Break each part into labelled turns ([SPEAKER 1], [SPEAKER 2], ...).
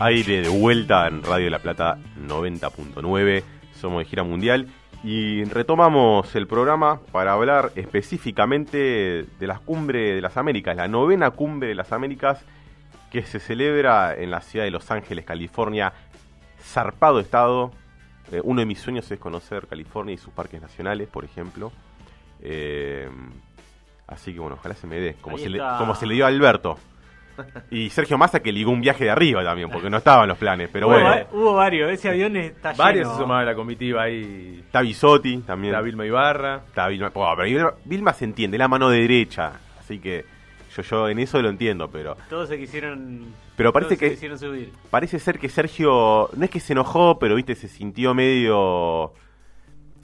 [SPEAKER 1] aire de vuelta en Radio de la Plata 90.9. Somos de gira mundial y retomamos el programa para hablar específicamente de las cumbres de las Américas, la novena cumbre de las Américas que se celebra en la ciudad de Los Ángeles, California. Zarpado estado. Eh, uno de mis sueños es conocer California y sus parques nacionales, por ejemplo. Eh, así que bueno, ojalá se me dé, como, se le, como se le dio a Alberto. Y Sergio Massa que ligó un viaje de arriba también, porque no estaban los planes, pero bueno.
[SPEAKER 2] Hubo varios, ese avión está
[SPEAKER 3] Varios se sumaban a la comitiva ahí.
[SPEAKER 1] Está Bisotti también.
[SPEAKER 3] Está Vilma Ibarra.
[SPEAKER 1] Está Vilma, oh, pero Vilma se entiende, la mano derecha, así que yo, yo en eso lo entiendo, pero...
[SPEAKER 2] Todos se quisieron...
[SPEAKER 1] Pero parece que...
[SPEAKER 2] subir.
[SPEAKER 1] Parece ser que Sergio, no es que se enojó, pero viste, se sintió medio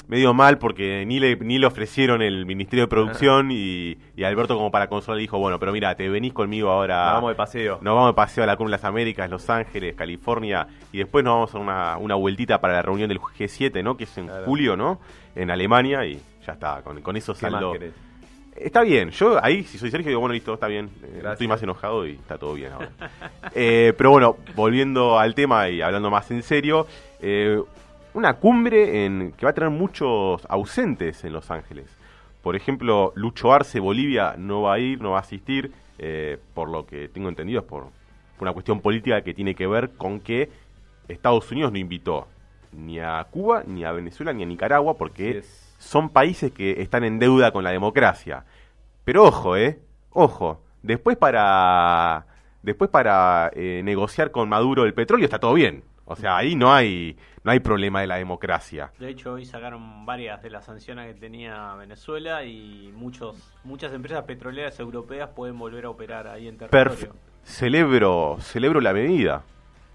[SPEAKER 1] medio mal porque ni le, ni le ofrecieron el Ministerio de Producción y, Alberto como para consolar dijo, bueno, pero mira, te venís conmigo ahora.
[SPEAKER 3] Nos vamos de paseo.
[SPEAKER 1] Nos vamos de paseo a la Cumbre de las Américas, Los Ángeles, California, y después nos vamos a una, una vueltita para la reunión del G7, ¿no? Que es en julio, ¿no? En Alemania y ya está, con, con eso salió. Está bien, yo ahí, si soy Sergio, digo, bueno, listo, está bien. Eh, estoy más enojado y está todo bien ahora. Eh, pero bueno, volviendo al tema y hablando más en serio, eh, una cumbre en, que va a tener muchos ausentes en Los Ángeles. Por ejemplo, Lucho Arce, Bolivia, no va a ir, no va a asistir, eh, por lo que tengo entendido es por, una cuestión política que tiene que ver con que Estados Unidos no invitó ni a Cuba, ni a Venezuela, ni a Nicaragua, porque son países que están en deuda con la democracia. Pero ojo, ¿eh? Ojo, después para, después para eh, negociar con Maduro el petróleo está todo bien. O sea, ahí no hay, no hay problema de la democracia.
[SPEAKER 2] De hecho, hoy sacaron varias de las sanciones que tenía Venezuela y muchos, muchas empresas petroleras europeas pueden volver a operar ahí en territorio.
[SPEAKER 1] celebro, celebro la medida,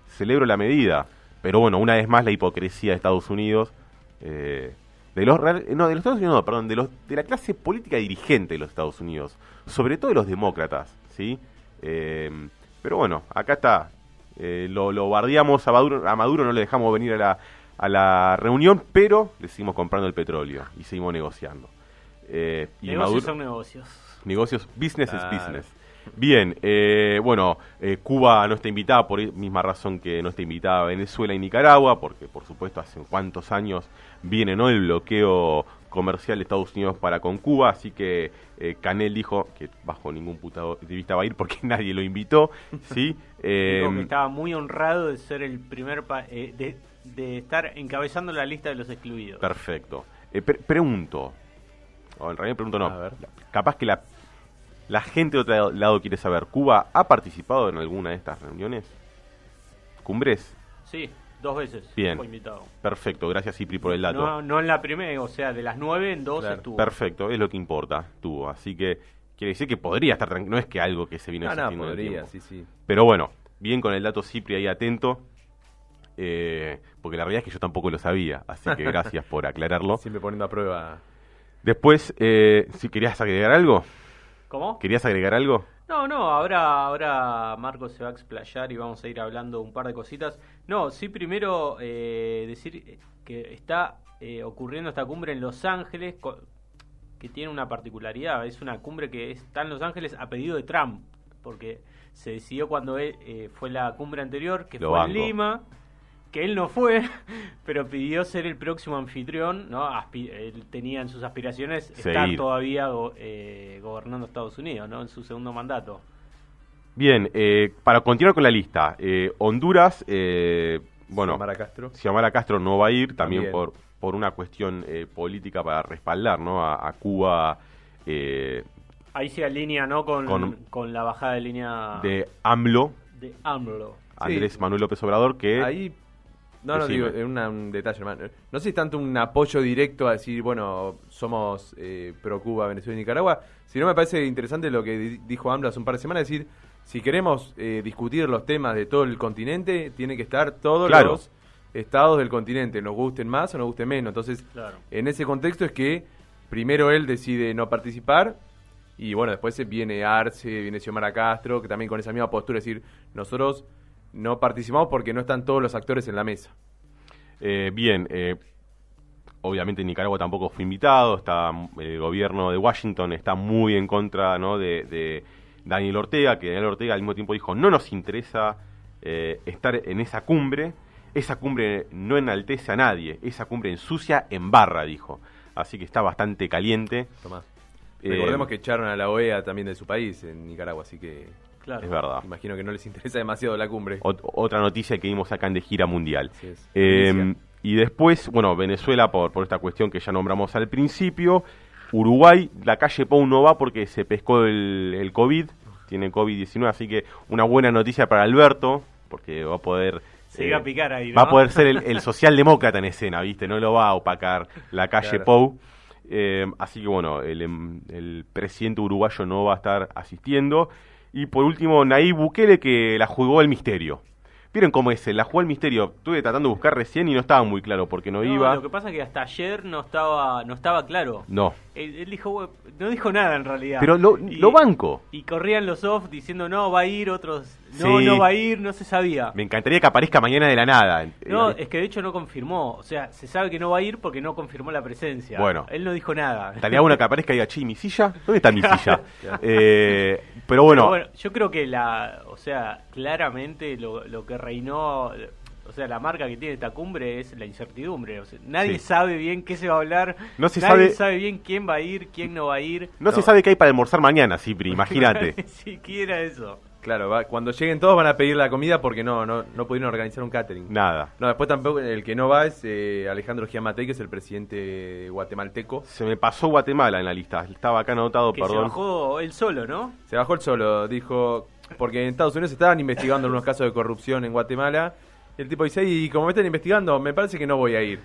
[SPEAKER 1] celebro la medida. Pero bueno, una vez más la hipocresía de Estados Unidos, eh, de los no de los Estados Unidos, perdón, de los de la clase política dirigente de los Estados Unidos, sobre todo de los demócratas, sí. Eh, pero bueno, acá está eh, lo, lo, bardeamos a Maduro, a Maduro, no le dejamos venir a la, a la reunión, pero le seguimos comprando el petróleo y seguimos negociando.
[SPEAKER 2] Eh, y negocios son negocios.
[SPEAKER 1] Negocios, business es business. Bien, eh, bueno, Cuba no está invitada por misma razón que no está invitada Venezuela y Nicaragua, porque por supuesto hace cuántos años viene ¿no? el bloqueo comercial de Estados Unidos para con Cuba, así que eh, Canel dijo que bajo ningún punto de vista va a ir porque nadie lo invitó, ¿sí?
[SPEAKER 2] Eh, que estaba muy honrado de ser el primer eh, de, estar encabezando la lista de los excluidos.
[SPEAKER 1] Perfecto. Eh, pregunto, o en realidad pregunto no, capaz que la, la gente de otro lado quiere saber, ¿Cuba ha participado en alguna de estas reuniones? ¿Cumbres?
[SPEAKER 2] Sí. Dos veces
[SPEAKER 1] Bien. fue invitado. Perfecto, gracias Cipri por el dato.
[SPEAKER 2] No, no en la primera, o sea, de las nueve en dos estuvo.
[SPEAKER 1] Perfecto, es lo que importa, tuvo. Así que quiere decir que podría estar tranquilo, no es que algo que se vino
[SPEAKER 3] no, no, podría, sí, sí.
[SPEAKER 1] Pero bueno, bien con el dato Cipri ahí atento. Eh, porque la realidad es que yo tampoco lo sabía, así que gracias por aclararlo.
[SPEAKER 3] Siempre poniendo a prueba.
[SPEAKER 1] Después, eh, si querías agregar algo.
[SPEAKER 2] ¿Cómo?
[SPEAKER 1] ¿Querías agregar algo?
[SPEAKER 2] No, no, ahora, ahora Marco se va a explayar y vamos a ir hablando un par de cositas. No, sí, primero eh, decir que está eh, ocurriendo esta cumbre en Los Ángeles, que tiene una particularidad. Es una cumbre que está en Los Ángeles a pedido de Trump, porque se decidió cuando eh, fue la cumbre anterior, que fue en Lima que él no fue, pero pidió ser el próximo anfitrión, ¿no? él tenía en sus aspiraciones estar todavía eh, gobernando Estados Unidos, ¿no? En su segundo mandato.
[SPEAKER 1] Bien, eh, para continuar con la lista, eh, Honduras, bueno,
[SPEAKER 3] Xiomara Castro.
[SPEAKER 1] Xiomara Castro no va a ir, también, por por una cuestión política para respaldar, ¿no? A, Cuba.
[SPEAKER 2] Ahí se alinea, ¿no? Con, con, la bajada de línea
[SPEAKER 1] de AMLO.
[SPEAKER 2] De AMLO.
[SPEAKER 1] Andrés Manuel López Obrador, que
[SPEAKER 3] ahí no, no, digo, es un detalle, hermano. No sé si tanto un apoyo directo a decir, bueno, somos eh, pro Cuba, Venezuela y Nicaragua, sino me parece interesante lo que dijo AMLO hace un par de semanas, decir, si queremos eh, discutir los temas de todo el continente, tiene que estar todos los estados del continente, nos gusten más o nos gusten menos. Entonces, en ese contexto es que primero él decide no participar y bueno, después viene Arce, viene Xiomara Castro, que también con esa misma postura, es decir, nosotros no participamos porque no están todos los actores en la mesa.
[SPEAKER 1] Eh, bien, eh, obviamente Nicaragua tampoco fue invitado, está el gobierno de Washington está muy en contra ¿no? de, Daniel Ortega, que Daniel Ortega al mismo tiempo dijo no nos interesa eh, estar en esa cumbre. Esa cumbre no enaltece a nadie, esa cumbre ensucia, en barra, dijo. Así que está bastante caliente.
[SPEAKER 3] Tomás. Eh, Recordemos que echaron a la OEA también de su país, en Nicaragua, así que
[SPEAKER 1] Claro. Es verdad.
[SPEAKER 3] Imagino que no les interesa demasiado la cumbre.
[SPEAKER 1] otra noticia que vimos acá en de gira mundial. Eh, y después, bueno, Venezuela por, por esta cuestión que ya nombramos al principio. Uruguay, la calle Pou no va porque se pescó el, el COVID, tiene COVID-19, así que una buena noticia para Alberto, porque va a poder...
[SPEAKER 2] Se iba a eh, picar ahí,
[SPEAKER 1] Va a poder ser el, socialdemócrata en escena, ¿viste? No lo va a opacar la calle Pou. Eh, así que bueno, el, em, el presidente uruguayo no va a estar asistiendo. Y por último, Nayib Bukele que la jugó el misterio. Vieron cómo es, la jugó el misterio. Estuve tratando de buscar recién y no estaba muy claro porque no, iba.
[SPEAKER 2] Lo que pasa es que hasta ayer no estaba no estaba claro.
[SPEAKER 1] No.
[SPEAKER 2] Él, dijo, no dijo nada en realidad.
[SPEAKER 1] Pero lo, lo, banco.
[SPEAKER 2] Y corrían los off diciendo no, va a ir, otros no, no va a ir, no se sabía.
[SPEAKER 1] Me encantaría que aparezca mañana de la nada.
[SPEAKER 2] No, es que de hecho no confirmó. O sea, se sabe que no va a ir porque no confirmó la presencia. Bueno. Él no dijo nada.
[SPEAKER 1] Estaría bueno que aparezca y diga, chi, mi silla. ¿Dónde está mi silla? eh, pero bueno.
[SPEAKER 2] yo creo que la, o sea, claramente lo, lo que reinó o sea, la marca que tiene esta cumbre es la incertidumbre. nadie sabe bien qué se va a hablar. No se nadie sabe... bien quién va a ir, quién no va a ir.
[SPEAKER 1] No, se sabe qué hay para almorzar mañana, Cipri, imagínate.
[SPEAKER 2] Siquiera eso.
[SPEAKER 3] Claro, cuando lleguen todos van a pedir la comida porque no no, no pudieron organizar un catering.
[SPEAKER 1] Nada.
[SPEAKER 3] No, después tampoco, el que no va es eh, Alejandro Giamatei, que es el presidente guatemalteco.
[SPEAKER 1] Se me pasó Guatemala en la lista, estaba acá anotado, perdón. Se
[SPEAKER 2] bajó él solo, ¿no?
[SPEAKER 3] Se bajó él solo, dijo, porque en Estados Unidos estaban investigando unos casos de corrupción en Guatemala. Y el tipo dice, y como me están investigando, me parece que no voy a ir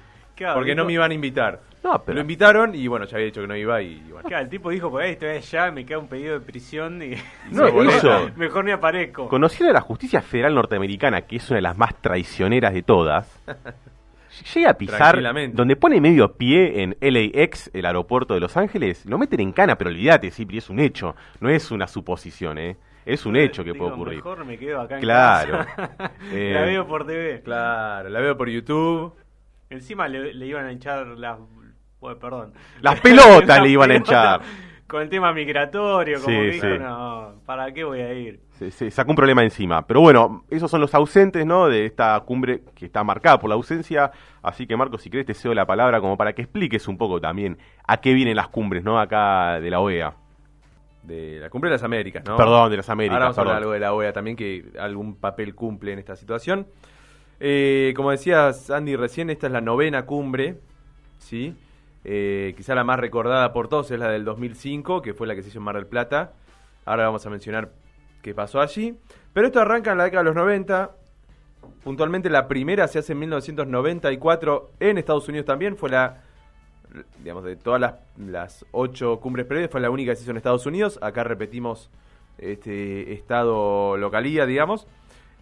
[SPEAKER 3] porque no me iban a invitar. No, pero... Lo invitaron y bueno, ya había dicho que no iba y bueno.
[SPEAKER 2] Claro, el tipo dijo, pues estoy allá, me queda un pedido de prisión y... No, eso. Mejor ni aparezco.
[SPEAKER 1] Conociendo la justicia federal norteamericana, que es una de las más traicioneras de todas, llega a pisar donde pone medio pie en LAX, el aeropuerto de Los Ángeles, lo meten en cana, pero olvídate, sí, es un hecho, no es una suposición, ¿eh? Es un hecho que puede ocurrir.
[SPEAKER 2] Mejor me quedo acá en
[SPEAKER 1] Claro.
[SPEAKER 2] la eh, veo por TV.
[SPEAKER 3] Claro, la veo por YouTube.
[SPEAKER 2] Encima le, iban a hinchar las. perdón.
[SPEAKER 1] Las pelotas le iban a hinchar.
[SPEAKER 2] Con el tema migratorio, como dijo, no, ¿para qué voy a ir?
[SPEAKER 1] Se, sacó un problema encima. Pero bueno, esos son los ausentes, ¿no? De esta cumbre que está marcada por la ausencia. Así que, Marcos, si querés, te cedo la palabra como para que expliques un poco también a qué vienen las cumbres, ¿no? Acá de la OEA.
[SPEAKER 3] De la cumbre de las Américas, ¿no?
[SPEAKER 1] Perdón, de las Américas.
[SPEAKER 3] Ahora vamos a hablar algo de la OEA también, que algún papel cumple en esta situación. Eh, como decías, Andy, recién esta es la novena cumbre, ¿sí? Eh, quizá la más recordada por todos es la del 2005, que fue la que se hizo en Mar del Plata. Ahora vamos a mencionar qué pasó allí. Pero esto arranca en la década de los 90. Puntualmente la primera se hace en 1994 en Estados Unidos también. Fue la, digamos, de todas las, las ocho cumbres previas, fue la única que se hizo en Estados Unidos. Acá repetimos este estado localía, digamos.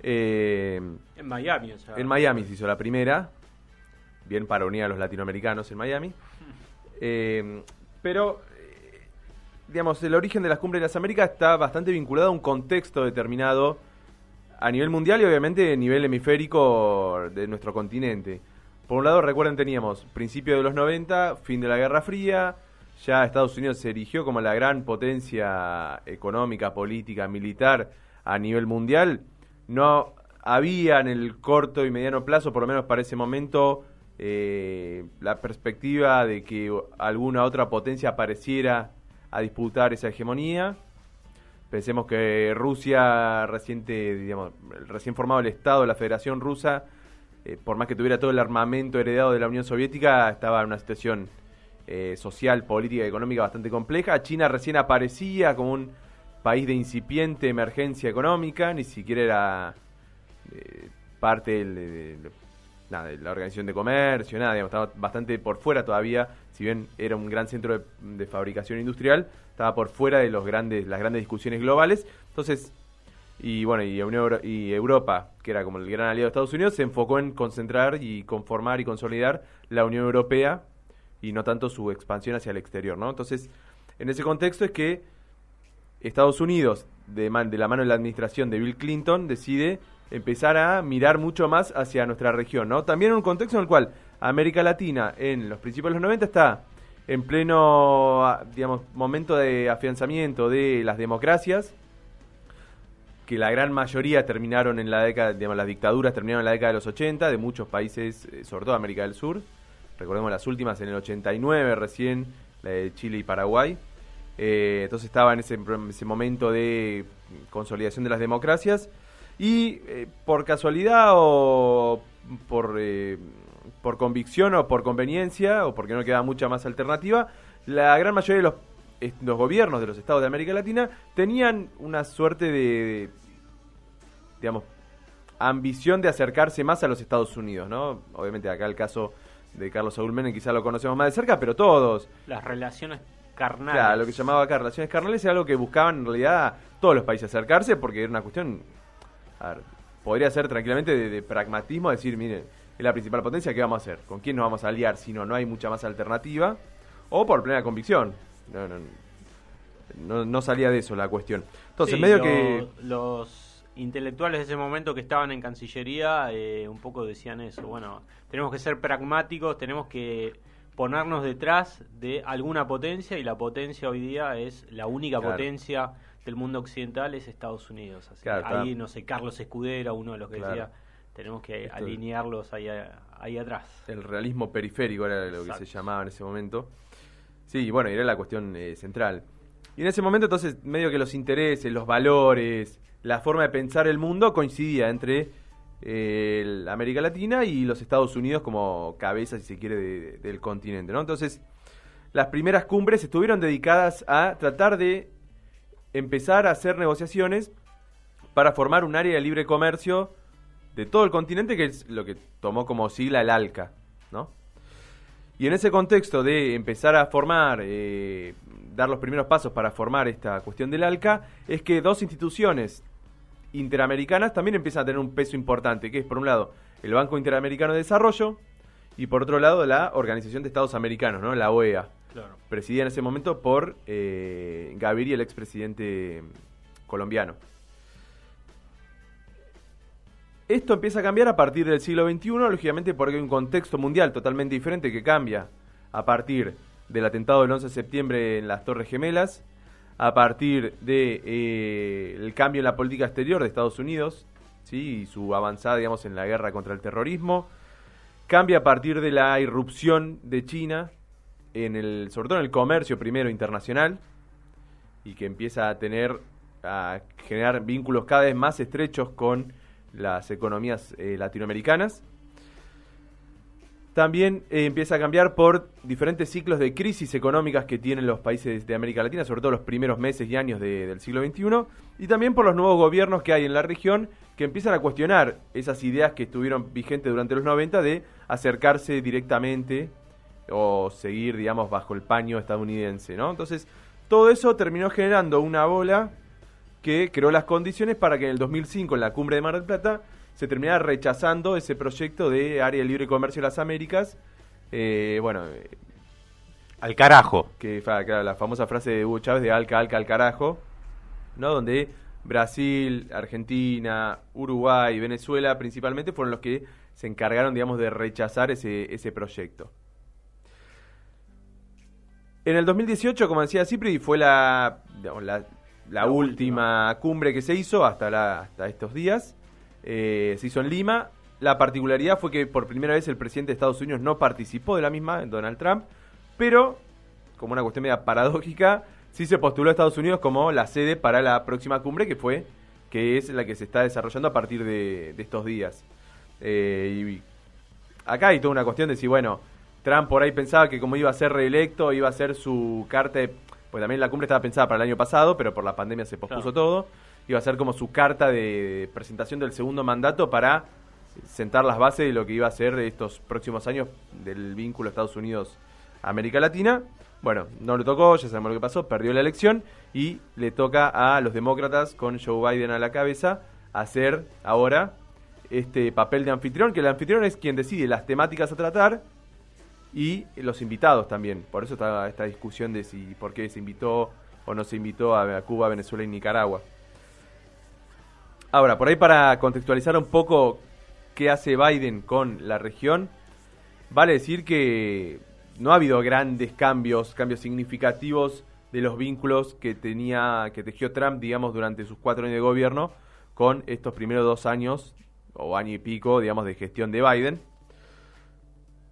[SPEAKER 2] Eh, en Miami,
[SPEAKER 3] En Miami se hizo la primera. Bien para unir a los latinoamericanos en Miami. Eh, pero, eh, digamos, el origen de las cumbres de las Américas está bastante vinculado a un contexto determinado a nivel mundial y obviamente a nivel hemisférico de nuestro continente. Por un lado, recuerden, teníamos principio de los 90, fin de la Guerra Fría, ya Estados Unidos se erigió como la gran potencia económica, política, militar a nivel mundial no había en el corto y mediano plazo, por lo menos para ese momento, eh, la perspectiva de que alguna otra potencia apareciera a disputar esa hegemonía. Pensemos que Rusia, reciente, digamos, recién formado el Estado, la Federación Rusa, eh, por más que tuviera todo el armamento heredado de la Unión Soviética, estaba en una situación eh, social, política y económica bastante compleja. China recién aparecía como un país de incipiente emergencia económica, ni siquiera era eh, parte de, la Organización de Comercio, nada, estaba bastante por fuera todavía, si bien era un gran centro de, fabricación industrial, estaba por fuera de los grandes, las grandes discusiones globales. Entonces, y bueno, y, y Europa, que era como el gran aliado de Estados Unidos, se enfocó en concentrar y conformar y consolidar la Unión Europea y no tanto su expansión hacia el exterior, ¿no? Entonces, en ese contexto es que Estados Unidos, de, de la mano de la administración de Bill Clinton, decide empezar a mirar mucho más hacia nuestra región, ¿no? También en un contexto en el cual América Latina en los principios de los 90 está en pleno, digamos, momento de afianzamiento de las democracias, que la gran mayoría terminaron en la década, digamos, las dictaduras terminaron en la década de los 80, de muchos países, eh, sobre todo América del Sur. Recordemos las últimas en el 89 recién, la de Chile y Paraguay. Eh, entonces estaba en ese, momento de consolidación de las democracias. Y eh, por casualidad o por, por convicción o por conveniencia, o porque no quedaba mucha más alternativa, la gran mayoría de los los gobiernos de los estados de América Latina tenían una suerte de, digamos, ambición de acercarse más a los Estados Unidos, ¿no? Obviamente acá el caso de Carlos Saúl Menem quizá lo conocemos más de cerca, pero todos.
[SPEAKER 2] Las relaciones carnales.
[SPEAKER 3] Claro, lo que llamaba acá relaciones carnales es algo que buscaban en realidad todos los países acercarse porque era una cuestión, a ver, podría ser tranquilamente de, pragmatismo, decir, miren, es la principal potencia, ¿qué vamos a hacer? ¿Con quién nos vamos a aliar si no, no hay mucha más alternativa? O por plena convicción. No, no, no, salía de eso la cuestión. Entonces, medio que...
[SPEAKER 2] Los intelectuales de ese momento que estaban en Cancillería eh, un poco decían eso. Bueno, tenemos que ser pragmáticos, tenemos que ponernos detrás de alguna potencia y la potencia hoy día es la única potencia del mundo occidental es Estados Unidos. ahí, no sé, Carlos Escudero, uno de los que decía, tenemos que alinearlos ahí, ahí atrás.
[SPEAKER 3] El realismo periférico era lo que se llamaba en ese momento. Sí, bueno, era la cuestión eh, central. Y en ese momento entonces medio que los intereses, los valores, la forma de pensar el mundo coincidía entre América Latina y los Estados Unidos como cabeza, si se quiere, del continente. Entonces, las primeras cumbres estuvieron dedicadas a tratar de empezar a hacer negociaciones para formar un área de libre comercio de todo el continente, que es lo que tomó como sigla el ALCA, ¿no? Y en ese contexto de empezar a formar, eh, dar los primeros pasos para formar esta cuestión del ALCA, es que dos instituciones interamericanas también empiezan a tener un peso importante, que es por un lado el Banco Interamericano de Desarrollo y por otro lado la Organización de Estados Americanos, ¿no? la OEA, presidida en ese momento por eh, Gaviria, el expresidente colombiano. Esto empieza a cambiar a partir del siglo XXI, lógicamente porque hay un contexto mundial totalmente diferente que cambia a partir del atentado del 11 de septiembre en las Torres Gemelas, a partir del de, eh, cambio en la política exterior de Estados Unidos ¿sí? y su avanzada digamos, en la guerra contra el terrorismo, cambia a partir de la irrupción de China, en el, sobre todo en el comercio primero internacional, y que empieza a tener, a generar vínculos cada vez más estrechos con las economías eh, latinoamericanas. También eh, empieza a cambiar por diferentes ciclos de crisis económicas que tienen los países de América Latina, sobre todo los primeros meses y años del siglo XXI, y también por los nuevos gobiernos que hay en la región que empiezan a cuestionar esas ideas que estuvieron vigentes durante los 90 de acercarse directamente o seguir, digamos, bajo el paño estadounidense, ¿no? Entonces, todo eso terminó generando una bola que creó las condiciones para que en el 2005, en la cumbre de Mar del Plata, se terminara rechazando ese proyecto de área de libre comercio de las Américas. Eh, bueno, eh,
[SPEAKER 1] al carajo.
[SPEAKER 3] Que claro, la famosa frase de Hugo Chávez de alca, alca, al carajo, ¿no? Donde Brasil, Argentina, Uruguay, Venezuela principalmente fueron los que se encargaron, digamos, de rechazar ese, ese proyecto. En el 2018, como decía Cipri, fue la, la la, última, cumbre que se hizo hasta, la, hasta estos días. Eh, se hizo en Lima. La particularidad fue que por primera vez el presidente de Estados Unidos no participó de la misma, Donald Trump, pero, como una cuestión media paradójica, sí se postuló a Estados Unidos como la sede para la próxima cumbre, que fue, que es la que se está desarrollando a partir de, estos días. Eh, y acá hay toda una cuestión de si, bueno, Trump por ahí pensaba que como iba a ser reelecto, iba a ser su carta de pues también la cumbre estaba pensada para el año pasado, pero por la pandemia se pospuso todo. Iba a ser como su carta de presentación del segundo mandato para sentar las bases de lo que iba a ser estos próximos años del vínculo Estados Unidos-América Latina. Bueno, no le tocó, ya sabemos lo que pasó, perdió la elección y le toca a los demócratas con Joe Biden a la cabeza hacer ahora este papel de anfitrión, que el anfitrión es quien decide las temáticas a tratar y los invitados también. Por eso está esta discusión de si por qué se invitó o no se invitó a, Cuba, Venezuela y Nicaragua. Ahora, por ahí para contextualizar un poco qué hace Biden con la región, vale decir que no ha habido grandes cambios, cambios significativos de los vínculos que tenía, que tejió Trump, digamos, durante sus cuatro años de gobierno con estos primeros dos años o año y pico, digamos, de gestión de Biden.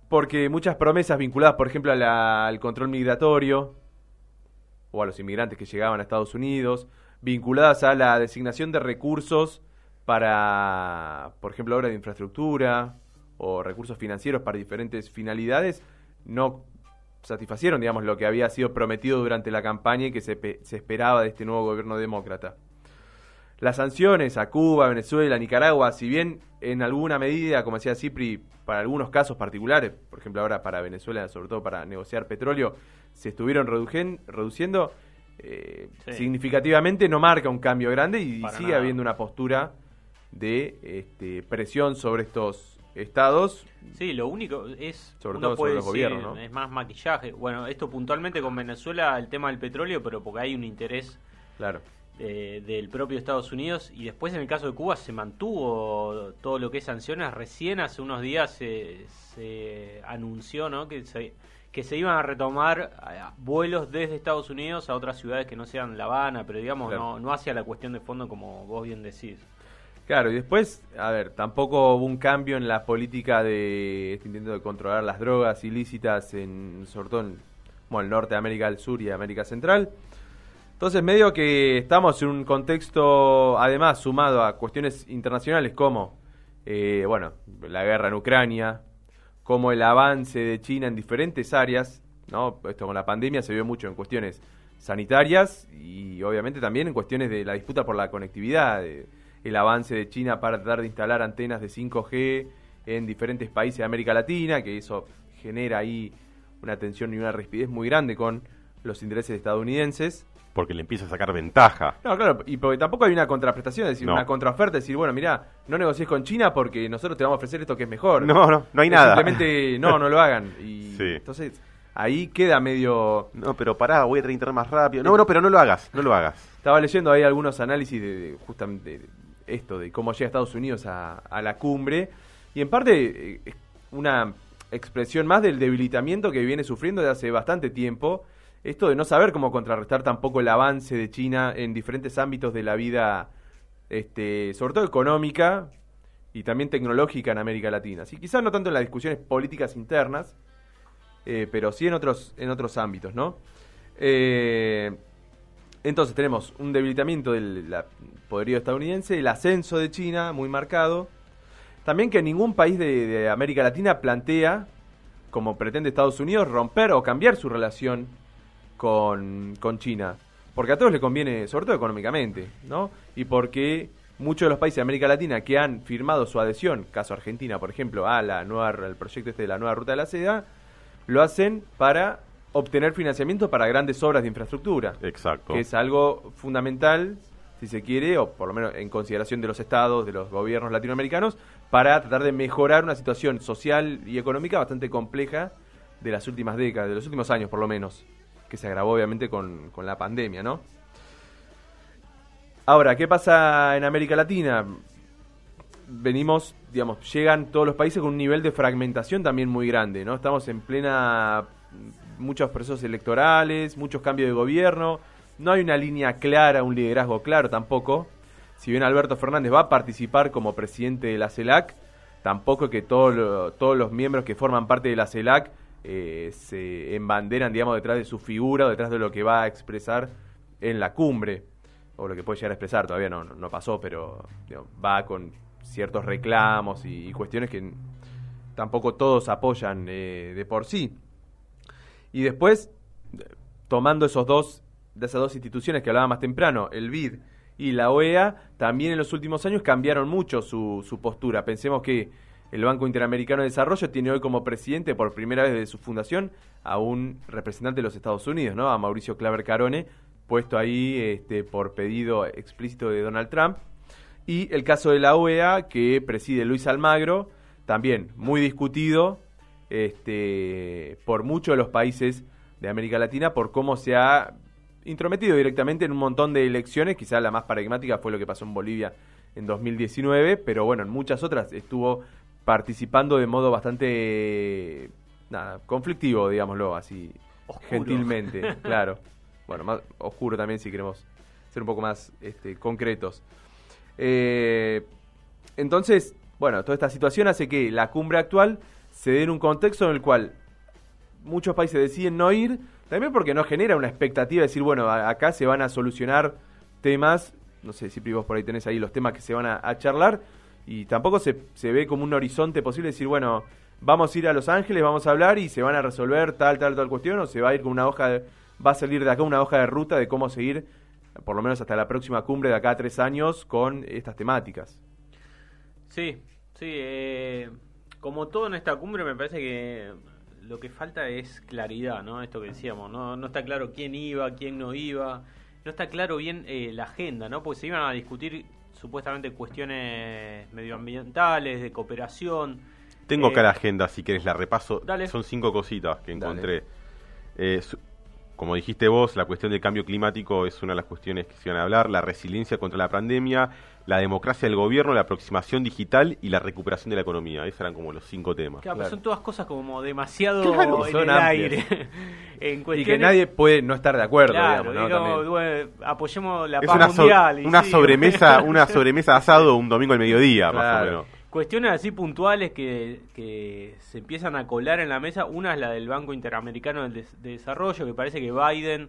[SPEAKER 3] Porque muchas promesas vinculadas, por ejemplo, al control migratorio o a los inmigrantes que llegaban a Estados Unidos, vinculadas a la designación de recursos para, por ejemplo, obras de infraestructura o recursos financieros para diferentes finalidades, no satisfacieron, digamos, lo que había sido prometido durante la campaña y que se, se esperaba de este nuevo gobierno demócrata. Las sanciones a Cuba, Venezuela, Nicaragua, si bien en alguna medida, como decía Cipri, para algunos casos particulares, por ejemplo ahora para Venezuela, sobre todo para negociar petróleo, se estuvieron reduciendo, eh, significativamente no marca un cambio grande y sigue habiendo una postura de este, presión sobre estos estados.
[SPEAKER 2] Sí, lo único es.
[SPEAKER 3] Sobre todo sobre los gobiernos, ¿no?
[SPEAKER 2] Es más maquillaje. Bueno, esto puntualmente con Venezuela, el tema del petróleo, pero porque hay un interés.
[SPEAKER 3] Claro.
[SPEAKER 2] del propio Estados Unidos y después en el caso de Cuba se mantuvo todo lo que es sanciones recién hace unos días se, se anunció ¿no? que se, que se iban a retomar eh, vuelos desde Estados Unidos a otras ciudades que no sean La Habana pero digamos no, no hacia la cuestión de fondo como vos bien decís
[SPEAKER 3] Claro, y después, a ver, tampoco hubo un cambio en la política de este intento de controlar las drogas ilícitas en, sobre todo en bueno, el norte de América del Sur y América Central. Entonces, medio que estamos en un contexto, además, sumado a cuestiones internacionales como, eh, bueno, la guerra en Ucrania, como el avance de China en diferentes áreas, ¿no? Esto con la pandemia se vio mucho en cuestiones sanitarias y obviamente también en cuestiones de la disputa por la conectividad el avance de China para tratar de instalar antenas de 5G en diferentes países de América Latina, que eso genera ahí una tensión y una rispidez muy grande con los intereses estadounidenses.
[SPEAKER 1] Porque le empieza a sacar ventaja.
[SPEAKER 3] No, claro, y porque tampoco hay una contraprestación, es decir, una contraoferta, es decir, bueno, mira, no negocies con China porque nosotros te vamos a ofrecer esto que es mejor.
[SPEAKER 1] No, no, no hay nada.
[SPEAKER 3] Simplemente, no, no lo hagan. Y entonces, ahí queda medio...
[SPEAKER 1] No, pero pará, voy a internet más rápido. No, no, pero no lo hagas, no lo hagas.
[SPEAKER 3] Estaba leyendo ahí algunos análisis de, justamente esto de cómo llega Estados Unidos a, la cumbre, y en parte eh, una expresión más del debilitamiento que viene sufriendo desde hace bastante tiempo, esto de no saber cómo contrarrestar tampoco el avance de China en diferentes ámbitos de la vida, este, sobre todo económica y también tecnológica en América Latina. Sí, quizás no tanto en las discusiones políticas internas, eh, pero sí en otros, en otros ámbitos, ¿no? Eh, entonces tenemos un debilitamiento del poderío estadounidense, el ascenso de China muy marcado. También que ningún país de, América Latina plantea, como pretende Estados Unidos, romper o cambiar su relación con, con China. Porque a todos les conviene, sobre todo económicamente, ¿no? Y porque muchos de los países de América Latina que han firmado su adhesión, caso Argentina, por ejemplo, a la nueva, al proyecto este de la nueva ruta de la seda, lo hacen para obtener financiamiento para grandes obras de infraestructura.
[SPEAKER 1] Exacto.
[SPEAKER 3] Que es algo fundamental, si se quiere, o por lo menos en consideración de los estados, de los gobiernos latinoamericanos, para tratar de mejorar una situación social y económica bastante compleja de las últimas décadas, de los últimos años por lo menos, que se agravó obviamente con, con la pandemia, ¿no? Ahora, ¿qué pasa en América Latina? Venimos, digamos, llegan todos los países con un nivel de fragmentación también muy grande, ¿no? Estamos en plena muchos procesos electorales, muchos cambios de gobierno, no hay una línea clara, un liderazgo claro tampoco. Si bien Alberto Fernández va a participar como presidente de la CELAC, tampoco que todos los miembros que forman parte de la CELAC eh, se embanderan, digamos, detrás de su figura detrás de lo que va a expresar en la cumbre, o lo que puede llegar a expresar, todavía no, pasó, pero va con ciertos reclamos y, cuestiones que tampoco todos apoyan eh, de por sí. Y después, tomando esos dos, de esas dos instituciones que hablaba más temprano, el BID y la OEA, también en los últimos años cambiaron mucho su postura. Pensemos que el Banco Interamericano de Desarrollo tiene hoy como presidente, por primera vez desde su fundación, a un representante de los Estados Unidos, ¿no? A Mauricio Claver Carone, puesto ahí este, por pedido explícito de Donald Trump. Y el caso de la OEA, que preside Luis Almagro, también muy discutido, este, por muchos de los países de América Latina por cómo se ha intrometido directamente en un montón de elecciones, quizá la más paradigmática fue lo que pasó en Bolivia en 2019, pero bueno, en muchas otras estuvo participando de modo bastante nada, conflictivo, digámoslo así, gentilmente, claro. Bueno, más oscuro también si queremos ser un poco más este, concretos. Eh, entonces, bueno, toda esta situación hace que la cumbre actual se dé en un contexto en el cual muchos países deciden no ir, también porque no genera una expectativa de decir, bueno, acá se van a solucionar temas, no sé si vos por ahí tenés ahí los temas que se van a, charlar, y tampoco se, se, ve como un horizonte posible decir, bueno, vamos a ir a Los Ángeles, vamos a hablar y se van a resolver tal, tal, tal cuestión, o se va a ir con una hoja, de, va a salir de acá una hoja de ruta de cómo seguir, por lo menos hasta la próxima cumbre de acá a tres años, con estas temáticas.
[SPEAKER 2] Sí, sí, eh, como todo en esta cumbre me parece que lo que falta es claridad, ¿no? Esto que decíamos, no, no está claro quién iba, quién no iba, no está claro bien eh, la agenda, ¿no? Porque se iban a discutir supuestamente cuestiones medioambientales, de cooperación,
[SPEAKER 1] tengo acá eh, la agenda, si querés la repaso. Son cinco cositas que encontré. Eh, como dijiste vos, la cuestión del cambio climático es una de las cuestiones que se van a hablar, la resiliencia contra la pandemia, la democracia del gobierno, la aproximación digital y la recuperación de la economía. Esos eran como los cinco temas.
[SPEAKER 2] Claro, son todas cosas como demasiado en el aire.
[SPEAKER 3] Y que nadie puede no estar de acuerdo,
[SPEAKER 2] apoyemos la paz mundial.
[SPEAKER 1] una, sobremesa, una sobremesa asado un domingo al mediodía, más o menos.
[SPEAKER 2] Cuestiones así puntuales que, se empiezan a colar en la mesa. Una es la del Banco Interamericano de, Desarrollo, que parece que Biden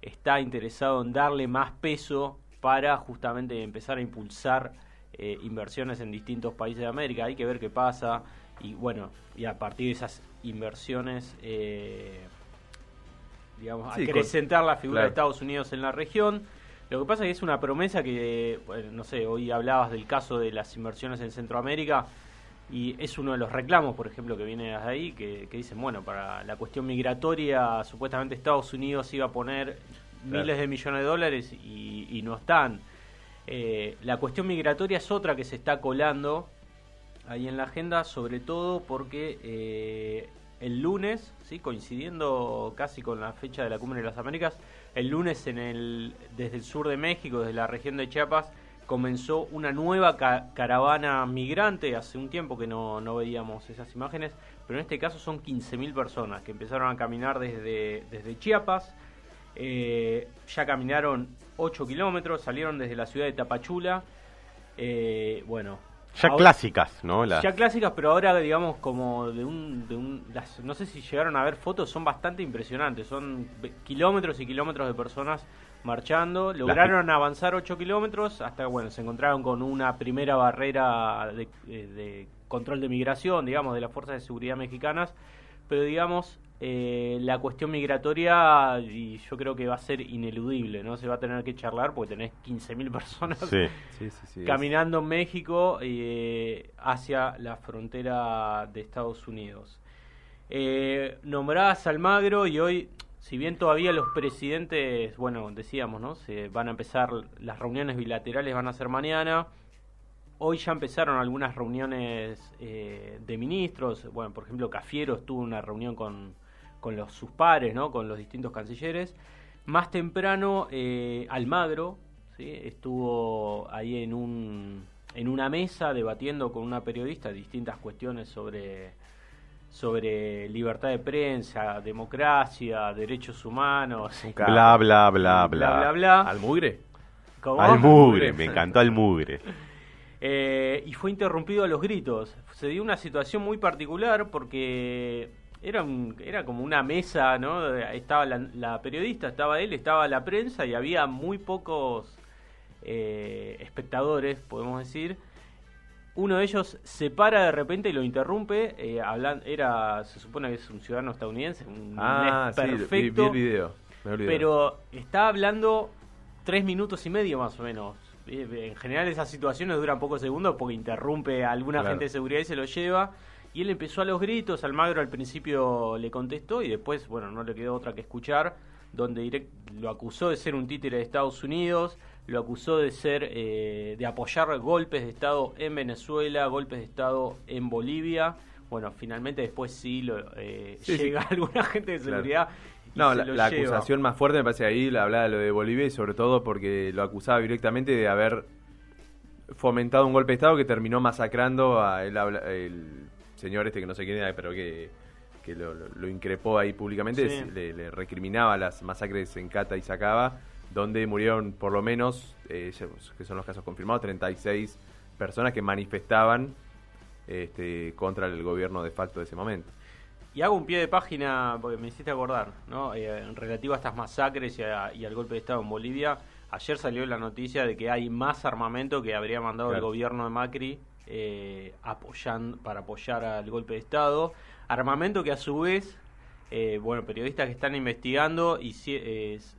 [SPEAKER 2] está interesado en darle más peso para justamente empezar a impulsar eh, inversiones en distintos países de América. Hay que ver qué pasa y bueno, y a partir de esas inversiones, eh, digamos, acrecentar la figura de Estados Unidos en la región. Lo que pasa es que es una promesa que, no sé, hoy hablabas del caso de las inversiones en Centroamérica y es uno de los reclamos, por ejemplo, que viene desde ahí, que, dicen, bueno, para la cuestión migratoria, supuestamente Estados Unidos iba a poner miles de millones de dólares y, no están. Eh, la cuestión migratoria es otra que se está colando ahí en la agenda, sobre todo porque eh, el lunes, ¿sí? coincidiendo casi con la fecha de la Cumbre de las Américas, el lunes en el, desde el sur de México, desde la región de Chiapas, comenzó una nueva caravana migrante. Hace un tiempo que no, veíamos esas imágenes, pero en este caso son 15.000 personas que empezaron a caminar desde, desde Chiapas. Eh, ya caminaron 8 kilómetros, salieron desde la ciudad de Tapachula. Eh, bueno,
[SPEAKER 1] ya clásicas, ¿no?
[SPEAKER 2] Ya clásicas, pero ahora, digamos, como de un... De un las, no sé si llegaron a ver fotos, son bastante impresionantes. Son kilómetros y kilómetros de personas marchando. Lograron avanzar 8 kilómetros hasta, bueno, se encontraron con una primera barrera de, eh, de control de migración, digamos, de las fuerzas de seguridad mexicanas. Pero, digamos, eh, la cuestión migratoria y yo creo que va a ser ineludible, ¿no? Se va a tener que charlar porque tenés 15.000 personas caminando en México eh, hacia la frontera de Estados Unidos. Eh, nombrás Almagro y hoy, si bien todavía los presidentes, bueno, decíamos, ¿no? Se van a empezar, las reuniones bilaterales van a ser mañana. Hoy ya empezaron algunas reuniones eh, de ministros. Bueno, por ejemplo, Cafiero tuvo una reunión con, con los, sus pares, ¿no? con los distintos cancilleres. Más temprano, eh, Almagro ¿sí? estuvo ahí en, un, en una mesa debatiendo con una periodista distintas cuestiones sobre, sobre libertad de prensa, democracia, derechos humanos.
[SPEAKER 1] Bla, bla, bla, bla.
[SPEAKER 2] Bla, bla,
[SPEAKER 3] ¿Al mugre?
[SPEAKER 1] Al mugre, me encantó al mugre.
[SPEAKER 2] Eh, y fue interrumpido a los gritos. Se dio una situación muy particular porque era, era como una mesa, ¿no? Estaba la, periodista, estaba él, estaba la prensa y había muy pocos eh, espectadores, podemos decir. Uno de ellos se para de repente y lo interrumpe. Eh, era, se supone que es un ciudadano estadounidense, un
[SPEAKER 3] ah, perfecto. video.
[SPEAKER 2] Pero está hablando tres minutos y medio más o menos. Eh, en general esas situaciones duran pocos segundos porque interrumpe a alguna gente de seguridad y se lo lleva. Y él empezó a los gritos, Almagro al principio le contestó y después, bueno, no le quedó otra que escuchar, donde lo acusó de ser un títere de Estados Unidos, lo acusó de ser, eh, de apoyar golpes de Estado en Venezuela, golpes de Estado en Bolivia. Bueno, finalmente después sí, lo, eh, llega alguna gente de seguridad.
[SPEAKER 3] No, la, acusación más fuerte me parece ahí, la hablaba de lo de Bolivia y sobre todo porque lo acusaba directamente de haber fomentado un golpe de Estado que terminó masacrando a el, el señor este que no sé quién era, pero que, lo, increpó ahí públicamente, le, recriminaba las masacres en Cata y Sacaba donde murieron por lo menos, eh, que son los casos confirmados, 36 personas que manifestaban este, contra el gobierno de facto de ese momento.
[SPEAKER 2] Y hago un pie de página, porque me hiciste acordar, ¿no? Eh, en relativo a estas masacres y, al golpe de Estado en Bolivia, ayer salió la noticia de que hay más armamento que habría mandado el gobierno de Macri eh, apoyando, para apoyar al golpe de Estado. Armamento que a su vez, eh, bueno, periodistas que están investigando, y es,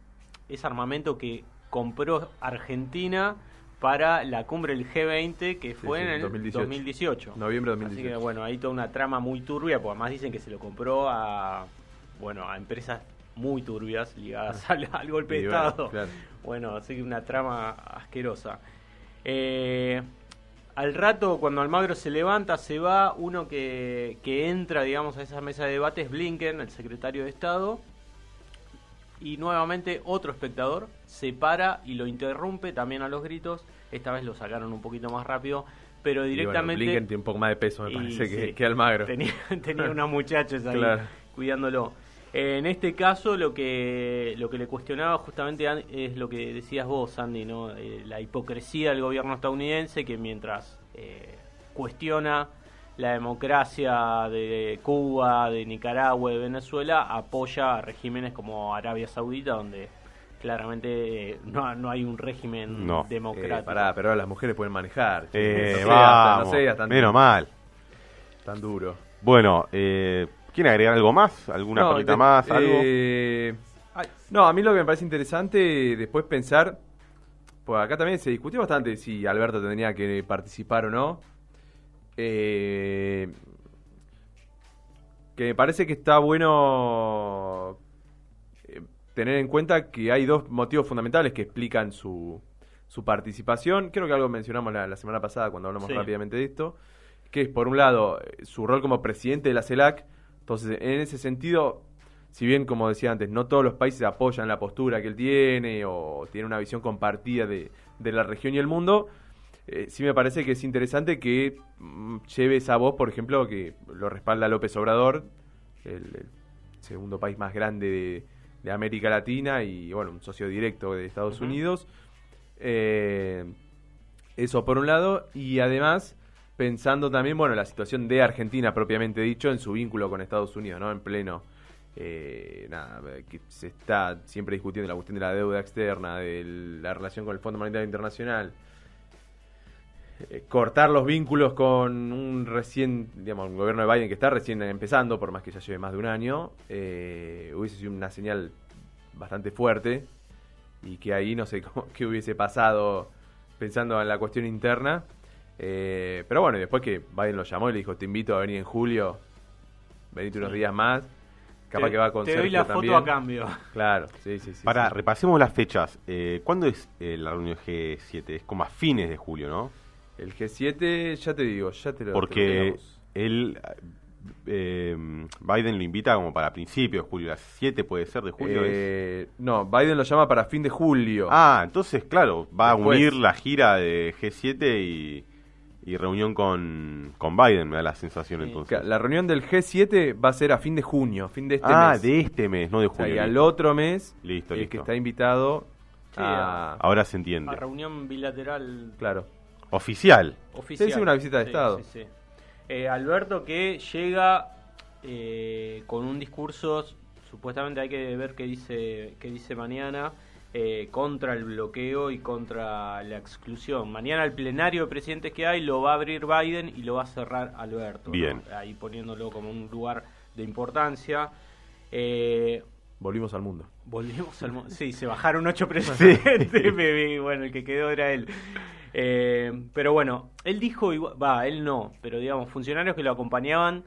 [SPEAKER 2] es armamento que compró Argentina para la cumbre del G20 que fue en el 2018.
[SPEAKER 3] Noviembre de 2018.
[SPEAKER 2] Así que bueno, hay toda una trama muy turbia, porque además dicen que se lo compró a bueno, a empresas muy turbias ligadas al, golpe de Estado. Bueno, así que una trama asquerosa. Eh, al rato, cuando Almagro se levanta, se va uno que, que entra, digamos, a esa mesa de debate, es Blinken, el secretario de Estado, y nuevamente otro espectador se para y lo interrumpe también a los gritos. Esta vez lo sacaron un poquito más rápido, pero directamente...
[SPEAKER 3] Blinken tiene un poco más de peso, me parece, que, Almagro.
[SPEAKER 2] Tenía, tenía una muchacha ahí cuidándolo. En este caso lo que lo que le cuestionaba justamente es lo que decías vos, Andy, ¿no? Eh, la hipocresía del gobierno estadounidense que mientras eh, cuestiona la democracia de Cuba, de Nicaragua, de Venezuela, apoya a regímenes como Arabia Saudita, donde claramente eh, no, no hay un régimen democrático. Eh,
[SPEAKER 3] pará, pero las mujeres pueden manejar.
[SPEAKER 1] Eh, no, menos mal.
[SPEAKER 3] Tan duro.
[SPEAKER 1] Bueno, eh, ¿quiere agregar algo más? ¿Alguna no, más? ¿Algo?
[SPEAKER 3] no, a mí lo que me parece interesante después pensar, pues acá también se discutió bastante si Alberto tendría que participar o no eh, que me parece que está bueno eh, tener en cuenta que hay dos motivos fundamentales que explican su, su participación. Creo que algo mencionamos la, semana pasada cuando hablamos rápidamente de esto, que es por un lado su rol como presidente de la CELAC. Entonces, en ese sentido, si bien, como decía antes, no todos los países apoyan la postura que él tiene o tiene una visión compartida de, de la región y el mundo, eh, sí me parece que es interesante que mm, lleve esa voz, por ejemplo, que lo respalda López Obrador, el, segundo país más grande de, América Latina y, bueno, un socio directo de Estados Unidos. Eh, eso por un lado, y además pensando también, bueno, la situación de Argentina propiamente dicho en su vínculo con Estados Unidos, ¿no? En pleno, eh, nada, que se está siempre discutiendo la cuestión de la deuda externa, de la relación con el Fondo Monetario Internacional, eh, cortar los vínculos con un recién, digamos, un gobierno de Biden que está recién empezando, por más que ya lleve más de un año, eh, hubiese sido una señal bastante fuerte y que ahí no sé cómo, qué hubiese pasado pensando en la cuestión interna. Eh, pero bueno, después que Biden lo llamó y le dijo, te invito a venir en julio, venite unos días más. Capaz que va con
[SPEAKER 2] Te doy la foto a cambio.
[SPEAKER 3] Claro, sí, sí, sí.
[SPEAKER 1] Para, repasemos las fechas. ¿Cuándo es la reunión G7? Es como a fines de julio, ¿no?
[SPEAKER 3] El G7, ya te digo, ya te lo
[SPEAKER 1] Porque él, eh, Biden lo invita como para principios de julio, las 7 puede ser de julio.
[SPEAKER 3] Eh, no, Biden lo llama para fin de julio.
[SPEAKER 1] Ah, entonces, claro, va a unir la gira de G7 y, reunión con, con Biden, me da la sensación entonces.
[SPEAKER 3] La reunión del G7 va a ser a fin de junio, fin de este
[SPEAKER 1] ah,
[SPEAKER 3] mes.
[SPEAKER 1] Ah, de este mes, no de julio.
[SPEAKER 3] y al otro mes,
[SPEAKER 1] listo,
[SPEAKER 3] el que está invitado
[SPEAKER 1] Ahora se entiende.
[SPEAKER 2] A reunión bilateral.
[SPEAKER 3] Claro.
[SPEAKER 1] Oficial.
[SPEAKER 2] Oficial.
[SPEAKER 3] Sí, una visita de Estado.
[SPEAKER 2] Eh, Alberto que llega eh, con un discurso, supuestamente hay que ver qué dice, qué dice mañana, eh, contra el bloqueo y contra la exclusión. Mañana el plenario de presidentes que hay lo va a abrir Biden y lo va a cerrar Alberto.
[SPEAKER 1] Bien.
[SPEAKER 2] Ahí poniéndolo como un lugar de importancia.
[SPEAKER 3] Volvimos al mundo.
[SPEAKER 2] Volvimos al mundo. Sí, se bajaron ocho presidentes. bueno, el que quedó era él. Eh, pero bueno, él dijo, va, él no, pero digamos, funcionarios que lo acompañaban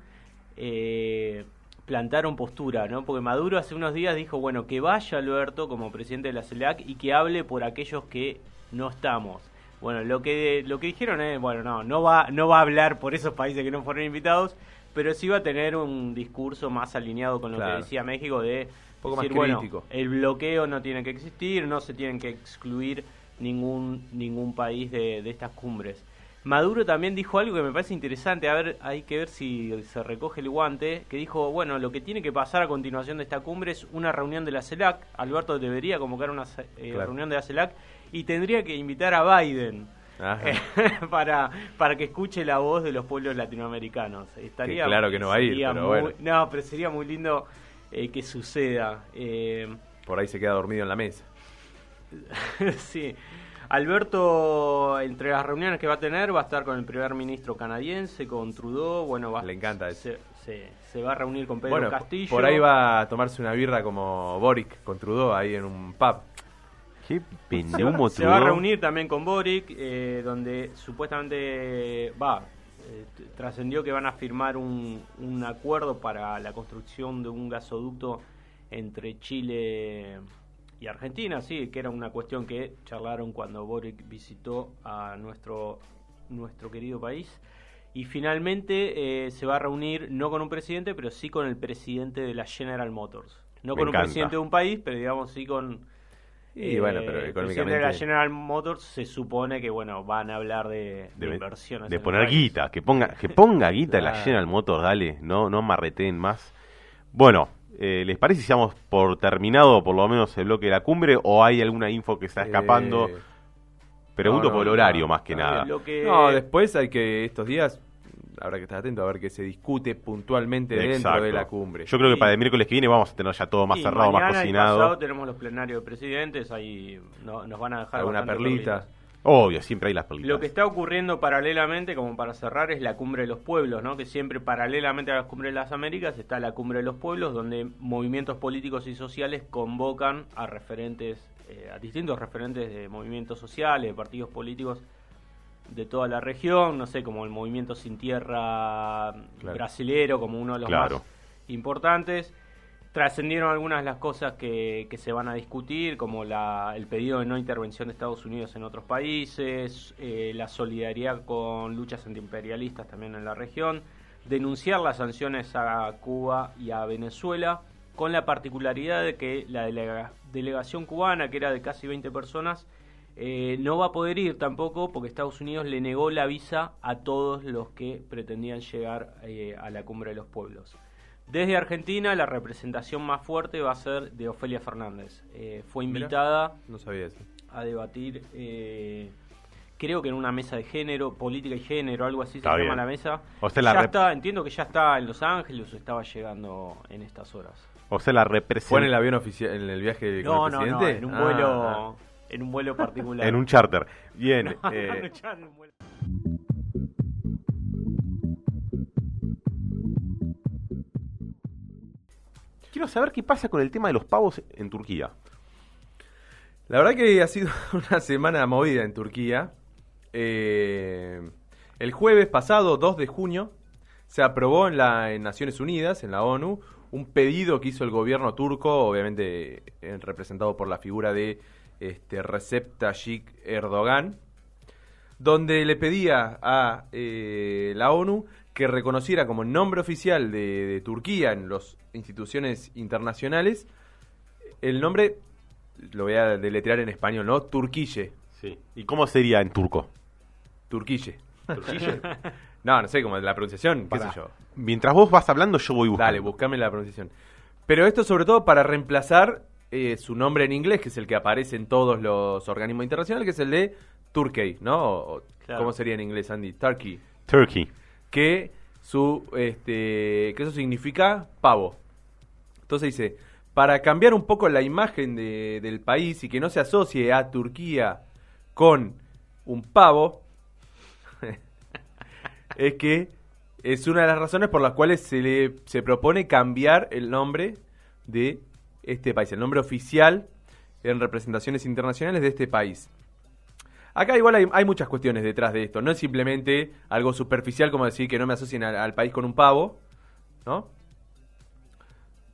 [SPEAKER 2] eh, plantaron postura, ¿no? Porque Maduro hace unos días dijo, bueno, que vaya Alberto como presidente de la CELAC y que hable por aquellos que no estamos. Bueno, lo que lo que dijeron es, bueno, no, no va no va a hablar por esos países que no fueron invitados, pero sí va a tener un discurso más alineado con lo que decía México de
[SPEAKER 3] poco decir, más crítico.
[SPEAKER 2] Bueno, el bloqueo no tiene que existir, no se tienen que excluir ningún, ningún país de, de estas cumbres. Maduro también dijo algo que me parece interesante, a ver, hay que ver si se recoge el guante, que dijo, bueno, lo que tiene que pasar a continuación de esta cumbre es una reunión de la CELAC, Alberto debería convocar una eh, reunión de la CELAC y tendría que invitar a Biden. para, para que escuche la voz de los pueblos latinoamericanos. Estaría,
[SPEAKER 3] claro que no va a ir, pero bueno.
[SPEAKER 2] No, pero sería muy lindo eh, que suceda. Eh,
[SPEAKER 3] Por ahí se queda dormido en la mesa.
[SPEAKER 2] sí. Alberto, entre las reuniones que va a tener, va a estar con el primer ministro canadiense, con Trudeau. Bueno, va,
[SPEAKER 3] Le encanta eso.
[SPEAKER 2] Se, se, va a reunir con Pedro Castillo.
[SPEAKER 3] Por ahí va a tomarse una birra como Boric con Trudeau ahí en un pub.
[SPEAKER 1] Qué
[SPEAKER 2] se, va, se va a reunir también con Boric, eh, donde supuestamente va. Eh, trascendió que van a firmar un, un acuerdo para la construcción de un gasoducto entre Chile y Argentina, sí, que era una cuestión que charlaron cuando Boric visitó a nuestro, nuestro querido país. Y finalmente eh, se va a reunir no con un presidente, pero sí con el presidente de la General Motors. No con un presidente de un país, pero digamos sí con...
[SPEAKER 3] Y bueno, pero
[SPEAKER 2] económicamente... El presidente de la General Motors se supone que, bueno, van a hablar de, de, inversiones.
[SPEAKER 1] De poner guita, que ponga, que ponga guita la General Motors, dale, no, no marreten más. Bueno, eh, ¿Les parece si damos por terminado por lo menos el bloque de la cumbre o hay alguna info que está escapando? Eh, Pregunto por el horario más que nada.
[SPEAKER 3] No, después hay que estos días habrá que estar atento a ver qué se discute puntualmente dentro de la cumbre.
[SPEAKER 1] Yo creo que para el miércoles que viene vamos a tener ya todo más cerrado, más cocinado.
[SPEAKER 2] Y tenemos los plenarios de presidentes, ahí nos van a dejar
[SPEAKER 3] alguna perlita.
[SPEAKER 1] Obvio, siempre hay las perlitas.
[SPEAKER 2] Lo que está ocurriendo paralelamente, como para cerrar, es la cumbre de los pueblos, ¿no? Que siempre paralelamente a la cumbre de las Américas está la cumbre de los pueblos, donde movimientos políticos y sociales convocan a referentes, eh, a distintos referentes de movimientos sociales, de partidos políticos de toda la región, no sé, como el movimiento Sin Tierra brasilero, como uno de los más importantes Trascendieron algunas de las cosas que, se van a discutir, como la, el pedido de no intervención de Estados Unidos en otros países, eh, la solidaridad con luchas antiimperialistas también en la región, denunciar las sanciones a Cuba y a Venezuela, con la particularidad de que la delegación cubana, que era de casi 20 personas, eh, no va a poder ir tampoco porque Estados Unidos le negó la visa a todos los que pretendían llegar eh, a la cumbre de los pueblos. Desde Argentina, la representación más fuerte va a ser de Ofelia Fernández. Eh, fue invitada
[SPEAKER 3] no sabía
[SPEAKER 2] a debatir, eh, creo que en una mesa de género, política y género, algo así se llama la mesa. ya está, entiendo que ya está en Los Ángeles o estaba llegando en estas horas.
[SPEAKER 1] O sea, la representa.
[SPEAKER 3] ¿Fue en el avión oficial, en el viaje con el presidente?
[SPEAKER 2] No, en un vuelo, ah. en un vuelo particular.
[SPEAKER 1] en un charter. Bien. eh, quiero saber qué pasa con el tema de los pavos en Turquía.
[SPEAKER 3] La verdad que ha sido una semana movida en Turquía. Eh, el jueves pasado, 2 de junio, se aprobó en, la, Naciones Unidas, en la ONU, un pedido que hizo el gobierno turco, obviamente eh, representado por la figura de este, Recep Tayyip Erdogan, donde le pedía a eh, la ONU que reconociera como nombre oficial de, Turquía en las instituciones internacionales el nombre, lo voy a deletrear en español, ¿no? Turquille.
[SPEAKER 1] Sí. ¿Y cómo sería en turco?
[SPEAKER 3] Turquille. ¿Turquille? no, no sé, como la pronunciación, qué sé yo.
[SPEAKER 1] Mientras vos vas hablando, yo voy buscando.
[SPEAKER 3] Dale, buscame la pronunciación. Pero esto sobre todo para reemplazar eh, su nombre en inglés, que es el que aparece en todos los organismos internacionales, que es el de Turkey, ¿no? ¿Cómo sería en inglés, Andy? Turkey.
[SPEAKER 1] Turkey
[SPEAKER 3] que su este que eso significa pavo. Entonces dice, para cambiar un poco la imagen de, del país y que no se asocie a Turquía con un pavo, es que es una de las razones por las cuales se le se propone cambiar el nombre de este país, el nombre oficial en representaciones internacionales de este país. Acá igual hay, muchas cuestiones detrás de esto. No es simplemente algo superficial como decir que no me asocien al, país con un pavo, ¿no?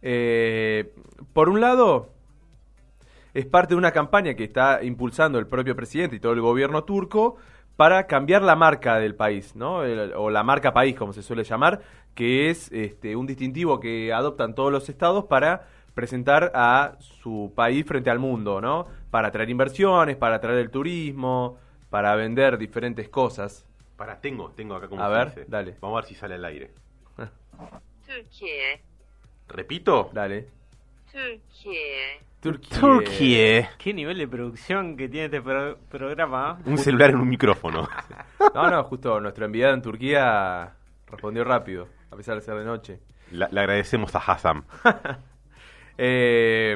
[SPEAKER 3] Eh, por un lado, es parte de una campaña que está impulsando el propio presidente y todo el gobierno turco para cambiar la marca del país, ¿no? o la marca país, como se suele llamar, que es este, un distintivo que adoptan todos los estados para presentar a su país frente al mundo, ¿no? para atraer inversiones, para atraer el turismo, para vender diferentes cosas.
[SPEAKER 1] Para, tengo, tengo acá como
[SPEAKER 3] A ver, dale.
[SPEAKER 1] Vamos a ver si sale al aire.
[SPEAKER 4] Turquía.
[SPEAKER 1] ¿Repito?
[SPEAKER 3] Dale.
[SPEAKER 4] Turquía.
[SPEAKER 1] Turquía.
[SPEAKER 2] Qué nivel de producción que tiene este programa.
[SPEAKER 1] Un celular en un micrófono.
[SPEAKER 3] no, no, justo nuestro enviado en Turquía respondió rápido, a pesar de ser de noche.
[SPEAKER 1] le agradecemos a Hassan.
[SPEAKER 3] eh,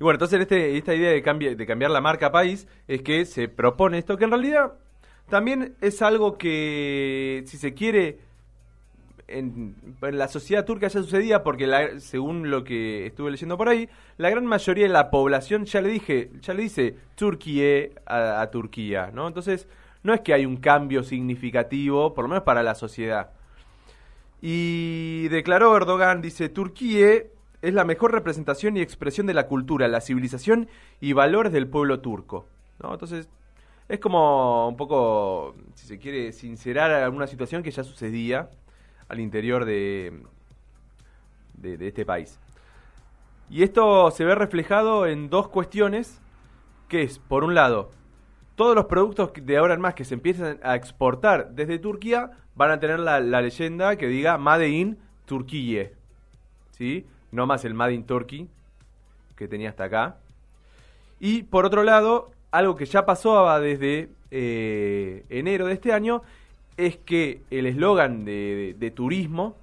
[SPEAKER 3] y bueno, entonces este, esta idea de, de cambiar la marca país es que se propone esto, que en realidad también es algo que, si se quiere, en, la sociedad turca ya sucedía porque según lo que estuve leyendo por ahí, la gran mayoría de la población ya le dije, ya le dice Turquía a, Turquía, ¿no? Entonces, no es que hay un cambio significativo, por lo menos para la sociedad. Y declaró Erdogan, dice, Turquía es la mejor representación y expresión de la cultura, la civilización y valores del pueblo turco. ¿no? Entonces, es como un poco, si se quiere, sincerar alguna situación que ya sucedía al interior de, de, este país. Y esto se ve reflejado en dos cuestiones, que es, por un lado, todos los productos de ahora en más que se empiezan a exportar desde Turquía van a tener la, leyenda que diga Made in Turquía. ¿Sí? No más el Made in Turkey que tenía hasta acá. Y por otro lado, algo que ya pasó desde eh, enero de este año es que el eslogan de, turismo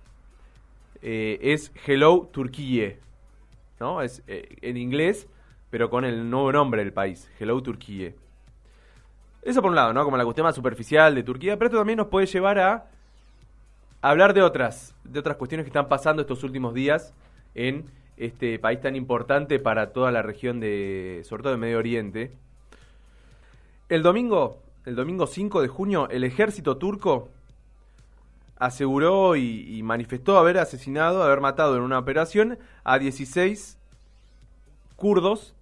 [SPEAKER 3] eh, es Hello Turquía, ¿no? Es eh, en inglés, pero con el nuevo nombre del país, Hello Turquía. Eso por un lado, ¿no? Como la cuestión más superficial de Turquía, pero esto también nos puede llevar a hablar de otras, de otras cuestiones que están pasando estos últimos días en este país tan importante para toda la región de, sobre todo de Medio Oriente. El domingo el domingo 5 de junio, el ejército turco aseguró y, manifestó haber asesinado, haber matado en una operación a 16 kurdos,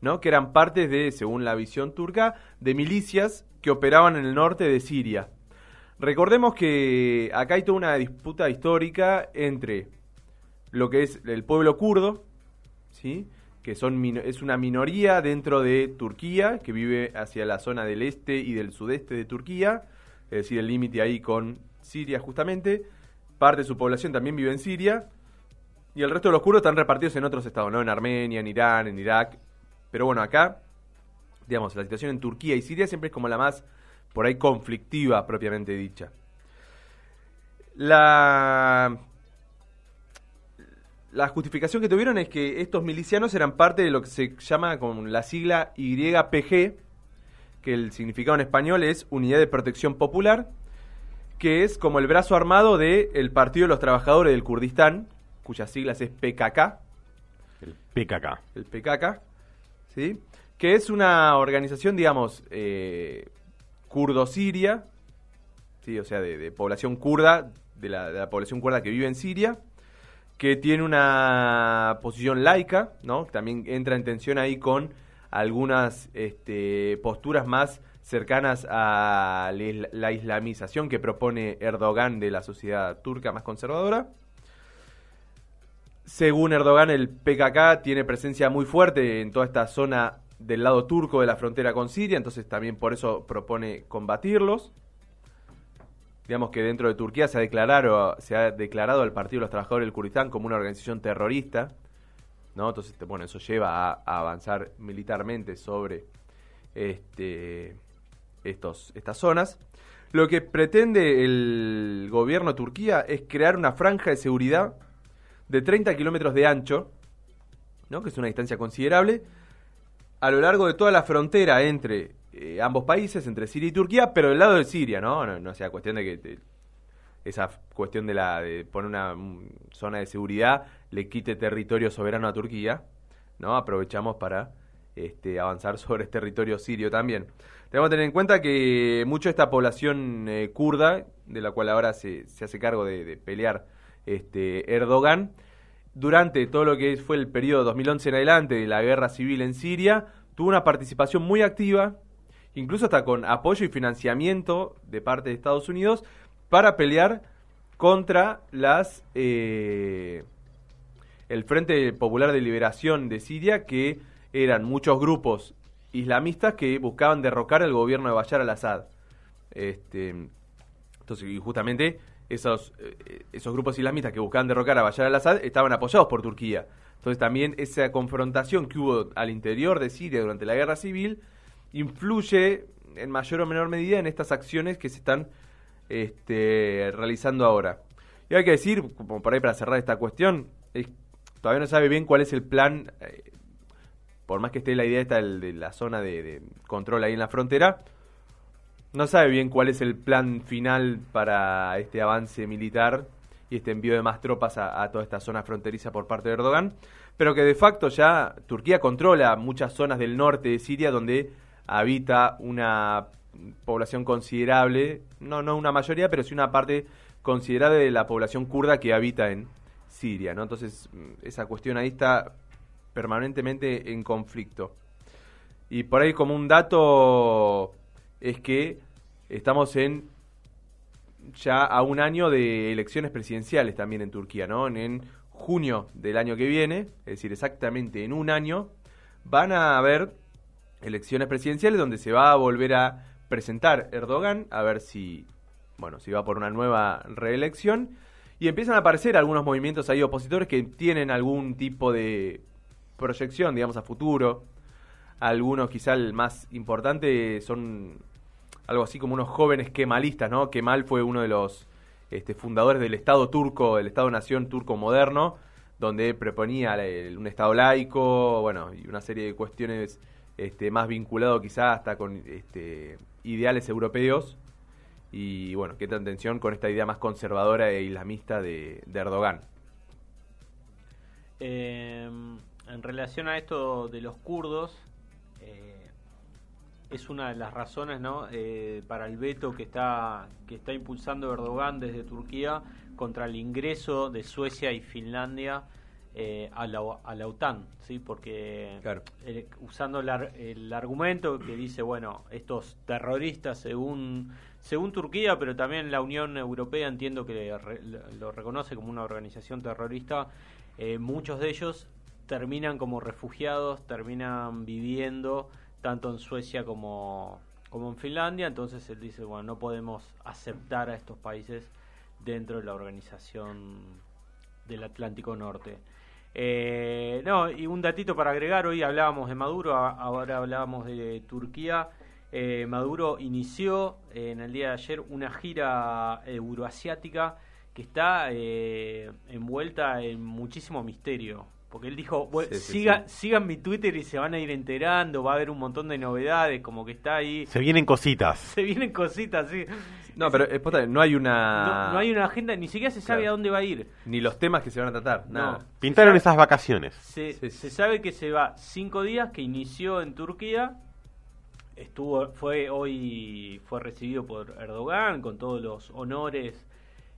[SPEAKER 3] ¿no? que eran parte de, según la visión turca, de milicias que operaban en el norte de Siria. Recordemos que acá hay toda una disputa histórica entre lo que es el pueblo kurdo, ¿sí? que son es una minoría dentro de Turquía, que vive hacia la zona del este y del sudeste de Turquía, es decir, el límite ahí con Siria justamente. Parte de su población también vive en Siria. Y el resto de los kurdos están repartidos en otros estados, ¿no? En Armenia, en Irán, en Irak. Pero bueno, acá, digamos, la situación en Turquía y Siria siempre es como la más, por ahí, conflictiva propiamente dicha. La la justificación que tuvieron es que estos milicianos eran parte de lo que se llama con la sigla YPG, que el significado en español es Unidad de Protección Popular, que es como el brazo armado del Partido de los Trabajadores del Kurdistán, cuyas siglas es PKK.
[SPEAKER 1] El PKK.
[SPEAKER 3] El PKK, ¿sí? Que es una organización, digamos, eh, kurdo-siria, ¿sí? O sea, de, población kurda, de la, de la población kurda que vive en Siria que tiene una posición laica, ¿no? También entra en tensión ahí con algunas este, posturas más cercanas a la islamización que propone Erdogan de la sociedad turca más conservadora. Según Erdogan, el PKK tiene presencia muy fuerte en toda esta zona del lado turco de la frontera con Siria, entonces también por eso propone combatirlos digamos que dentro de Turquía se ha declarado, se ha declarado al Partido de los Trabajadores del Kurdistán como una organización terrorista, ¿no? Entonces, bueno, eso lleva a, avanzar militarmente sobre este, estos, estas zonas. Lo que pretende el gobierno de Turquía es crear una franja de seguridad de 30 kilómetros de ancho, ¿no? que es una distancia considerable, a lo largo de toda la frontera entre eh, ambos países, entre Siria y Turquía, pero del lado de Siria, ¿no? No, sea cuestión de que esa cuestión de, la, de poner una zona de seguridad le quite territorio soberano a Turquía, ¿no? Aprovechamos para este, avanzar sobre el territorio sirio también. Tenemos que tener en cuenta que mucha de esta población eh, kurda, de la cual ahora se, se hace cargo de, pelear este, Erdogan, durante todo lo que fue el periodo 2011 en adelante de la guerra civil en Siria, tuvo una participación muy activa incluso hasta con apoyo y financiamiento de parte de Estados Unidos, para pelear contra las eh, el Frente Popular de Liberación de Siria, que eran muchos grupos islamistas que buscaban derrocar al gobierno de Bashar al-Assad. Este, entonces, justamente esos, eh, esos grupos islamistas que buscaban derrocar a Bashar al-Assad estaban apoyados por Turquía. Entonces también esa confrontación que hubo al interior de Siria durante la guerra civil influye en mayor o menor medida en estas acciones que se están este, realizando ahora. Y hay que decir, como por ahí para cerrar esta cuestión, todavía no sabe bien cuál es el plan, eh, por más que esté la idea esta de, la zona de, control ahí en la frontera, no sabe bien cuál es el plan final para este avance militar y este envío de más tropas a, toda esta zona fronteriza por parte de Erdogan, pero que de facto ya Turquía controla muchas zonas del norte de Siria donde habita una población considerable, no, no una mayoría, pero sí una parte considerable de la población kurda que habita en Siria, ¿no? Entonces, esa cuestión ahí está permanentemente en conflicto. Y por ahí como un dato es que estamos en ya a un año de elecciones presidenciales también en Turquía, ¿no? En junio del año que viene, es decir, exactamente en un año, van a haber elecciones presidenciales donde se va a volver a presentar Erdogan a ver si, bueno, si va por una nueva reelección y empiezan a aparecer algunos movimientos ahí opositores que tienen algún tipo de proyección, digamos, a futuro. Algunos, quizá el más importante, son algo así como unos jóvenes kemalistas, ¿no? Kemal fue uno de los este, fundadores del Estado turco, del Estado-nación turco moderno, donde proponía un Estado laico, bueno, y una serie de cuestiones este, más vinculado quizá hasta con este, ideales europeos y bueno, qué tan tensión con esta idea más conservadora e islamista de, Erdogan.
[SPEAKER 2] Em, en relación a esto de los kurdos, eh, es una de las razones ¿no? Eh, para el veto que está, que está impulsando Erdogan desde Turquía contra el ingreso de Suecia y Finlandia eh, a, la, a la OTAN, ¿sí? porque eh, usando el, argumento que dice, bueno, estos terroristas según, según Turquía, pero también la Unión Europea entiendo que lo reconoce como una organización terrorista, eh, muchos de ellos terminan como refugiados, terminan viviendo tanto en Suecia como, como en Finlandia, entonces él dice, bueno, no podemos aceptar a estos países dentro de la organización del Atlántico Norte. Eh, no, y un datito para agregar, hoy hablábamos de Maduro, ahora hablábamos de Turquía. Eh, Maduro inició eh, en el día de ayer una gira euroasiática que está envuelta en muchísimo misterio. Porque él dijo, sigan mi Twitter y se van a ir enterando, va a haber un montón de novedades, como que está ahí.
[SPEAKER 1] Se vienen cositas.
[SPEAKER 2] Se vienen cositas, sí.
[SPEAKER 3] No, pero no hay una...
[SPEAKER 2] No, hay una agenda, ni siquiera se sabe a dónde va a ir.
[SPEAKER 3] Ni los temas que se van a tratar, nada.
[SPEAKER 1] Pintaron esas vacaciones.
[SPEAKER 2] Se, se sabe que se va cinco días, que inició en Turquía, estuvo fue hoy fue recibido por Erdogan con todos los honores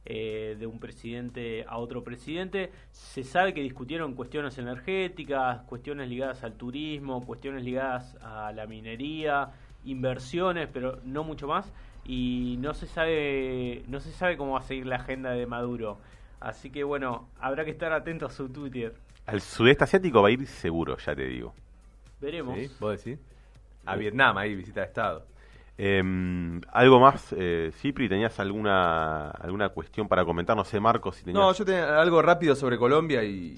[SPEAKER 2] eh, de un presidente a otro presidente. Se sabe que discutieron cuestiones energéticas, cuestiones ligadas al turismo, cuestiones ligadas a la minería, inversiones, pero no mucho más. Y no se sabe, no se sabe cómo va a seguir la agenda de Maduro. Así que bueno, habrá que estar atento a su Twitter.
[SPEAKER 1] Al sudeste asiático va a ir seguro, ya te digo.
[SPEAKER 2] Veremos.
[SPEAKER 3] ¿Vos decís? A Vietnam ahí, visita de Estado.
[SPEAKER 1] Eh, ¿Algo más, eh, Cipri? ¿Tenías alguna alguna cuestión para comentar? No sé, Marcos, si tenías...
[SPEAKER 3] No, yo tenía algo rápido sobre Colombia y,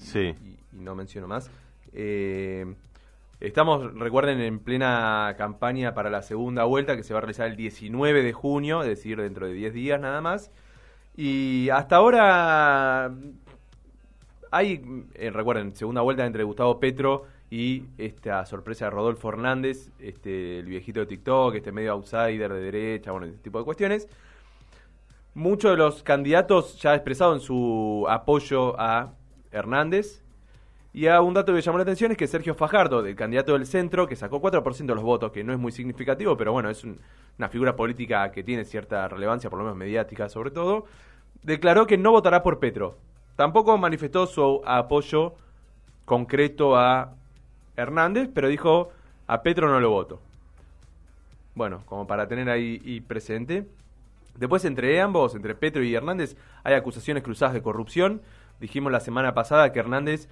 [SPEAKER 3] no menciono más. Eh, estamos, recuerden, en plena campaña para la segunda vuelta que se va a realizar el 19 de junio, es decir, dentro de 10 días nada más. Y hasta ahora hay, eh, recuerden, segunda vuelta entre Gustavo Petro y esta sorpresa de Rodolfo Hernández, este, el viejito de TikTok, este medio outsider de derecha, bueno, este tipo de cuestiones. Muchos de los candidatos ya expresaron su apoyo a Hernández. Y a un dato que llamó la atención es que Sergio Fajardo, el candidato del centro, que sacó 4% de los votos, que no es muy significativo, pero bueno, es una figura política que tiene cierta relevancia, por lo menos mediática sobre todo, declaró que no votará por Petro. Tampoco manifestó su apoyo concreto a Hernández, pero dijo a Petro no lo voto. Bueno, como para tener ahí presente. Después entre ambos, entre Petro y Hernández, hay acusaciones cruzadas de corrupción. Dijimos la semana pasada que Hernández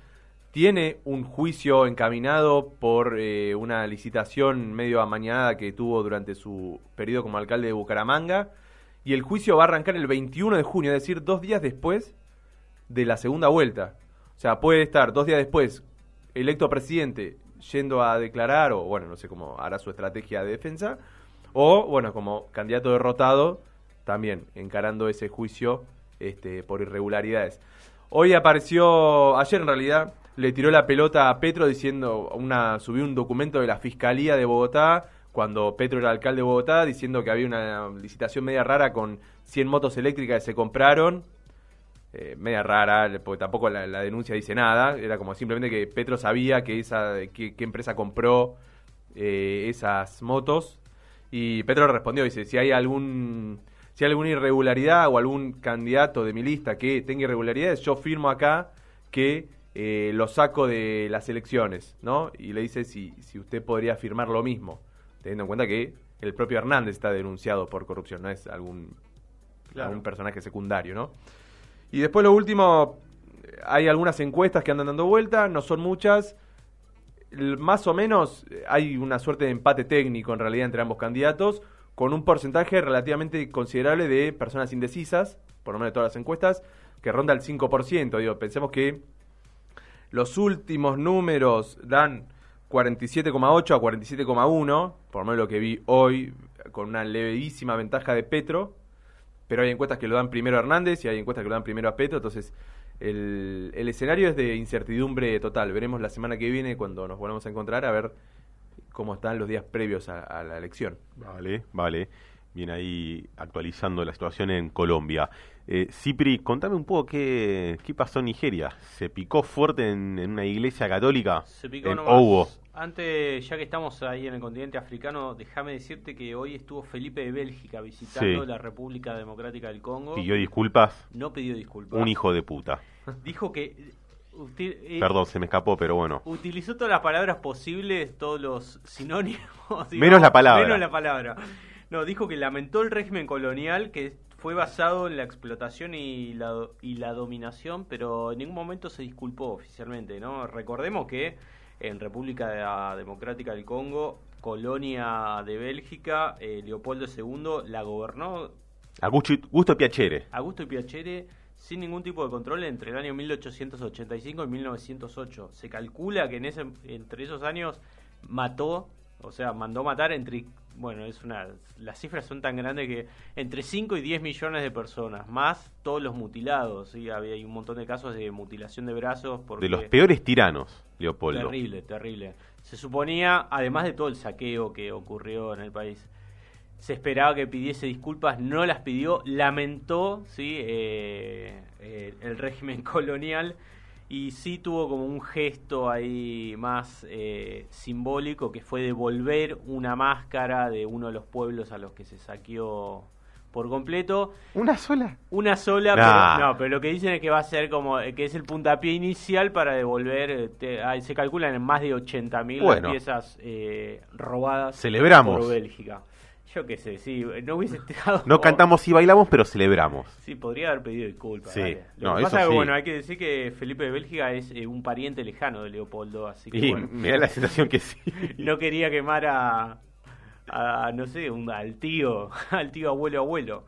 [SPEAKER 3] tiene un juicio encaminado por eh, una licitación medio amañada que tuvo durante su periodo como alcalde de Bucaramanga. Y el juicio va a arrancar el 21 de junio, es decir, dos días después de la segunda vuelta. O sea, puede estar dos días después electo presidente yendo a declarar, o bueno, no sé cómo hará su estrategia de defensa, o bueno, como candidato derrotado, también encarando ese juicio este, por irregularidades. Hoy apareció, ayer en realidad, le tiró la pelota a Petro diciendo, una, subió un documento de la Fiscalía de Bogotá, cuando Petro era alcalde de Bogotá, diciendo que había una licitación media rara con 100 motos eléctricas que se compraron. Eh, media rara, porque tampoco la, denuncia dice nada, era como simplemente que Petro sabía que esa qué empresa compró eh, esas motos y Petro respondió, dice, si hay algún si hay alguna irregularidad o algún candidato de mi lista que tenga irregularidades, yo firmo acá que eh, lo saco de las elecciones, ¿no? Y le dice si, si usted podría firmar lo mismo, teniendo en cuenta que el propio Hernández está denunciado por corrupción, no es algún, algún personaje secundario, ¿no? Y después lo último, hay algunas encuestas que andan dando vuelta, no son muchas, más o menos hay una suerte de empate técnico en realidad entre ambos candidatos, con un porcentaje relativamente considerable de personas indecisas, por lo menos de todas las encuestas, que ronda el 5%. Digo, pensemos que los últimos números dan 47,8 a 47,1, por lo menos lo que vi hoy, con una levísima ventaja de Petro, pero hay encuestas que lo dan primero a Hernández y hay encuestas que lo dan primero a Petro, entonces el, el escenario es de incertidumbre total. Veremos la semana que viene cuando nos volvamos a encontrar a ver cómo están los días previos a la elección.
[SPEAKER 1] Vale, vale viene ahí actualizando la situación en Colombia. Eh, Cipri, contame un poco qué, qué pasó en Nigeria. ¿Se picó fuerte en, una iglesia católica?
[SPEAKER 2] Se picó nomás. Antes, ya que estamos ahí en el continente africano, déjame decirte que hoy estuvo Felipe de Bélgica visitando la República Democrática del Congo.
[SPEAKER 1] ¿Pidió disculpas?
[SPEAKER 2] No pidió disculpas.
[SPEAKER 1] Un hijo de puta.
[SPEAKER 2] Dijo que
[SPEAKER 1] eh, Perdón, se me escapó, pero bueno.
[SPEAKER 2] Utilizó todas las palabras posibles, todos los sinónimos.
[SPEAKER 1] menos la palabra.
[SPEAKER 2] Menos la palabra. No, dijo que lamentó el régimen colonial que fue basado en la explotación y la, y la dominación, pero en ningún momento se disculpó oficialmente, ¿no? Recordemos que en República Democrática del Congo, colonia de Bélgica, eh, Leopoldo II la gobernó
[SPEAKER 1] Augusto Piacere.
[SPEAKER 2] Augusto Piacere sin ningún tipo de control entre el año 1885 y 1908. Se calcula que en ese, entre esos años mató, o sea, mandó matar entre bueno, es una las cifras son tan grandes que entre 5 y 10 millones de personas, más todos los mutilados, ¿sí? Había hay un montón de casos de mutilación de brazos.
[SPEAKER 1] De los peores tiranos, Leopoldo.
[SPEAKER 2] Terrible, terrible. Se suponía, además de todo el saqueo que ocurrió en el país, se esperaba que pidiese disculpas, no las pidió, lamentó ¿sí? Eh, eh, el régimen colonial y sí tuvo como un gesto ahí más eh, simbólico que fue devolver una máscara de uno de los pueblos a los que se saqueó por completo.
[SPEAKER 1] ¿Una sola?
[SPEAKER 2] Una sola, pero, no, pero lo que dicen es que va a ser como eh, que es el puntapié inicial para devolver, eh, se calculan en más de 80.000 piezas robadas
[SPEAKER 1] Celebramos.
[SPEAKER 2] por Bélgica. Yo qué sé, sí, no hubiese estado...
[SPEAKER 1] No cantamos y bailamos, pero celebramos.
[SPEAKER 2] Sí, podría haber pedido disculpas.
[SPEAKER 1] Sí,
[SPEAKER 2] Lo que pasa es que, bueno, hay que decir que Felipe de Bélgica es eh, un pariente lejano de Leopoldo, así que,
[SPEAKER 1] y
[SPEAKER 2] bueno,
[SPEAKER 1] me da la sensación que sí.
[SPEAKER 2] no quería quemar a, a, no sé, un, al tío, al tío abuelo abuelo.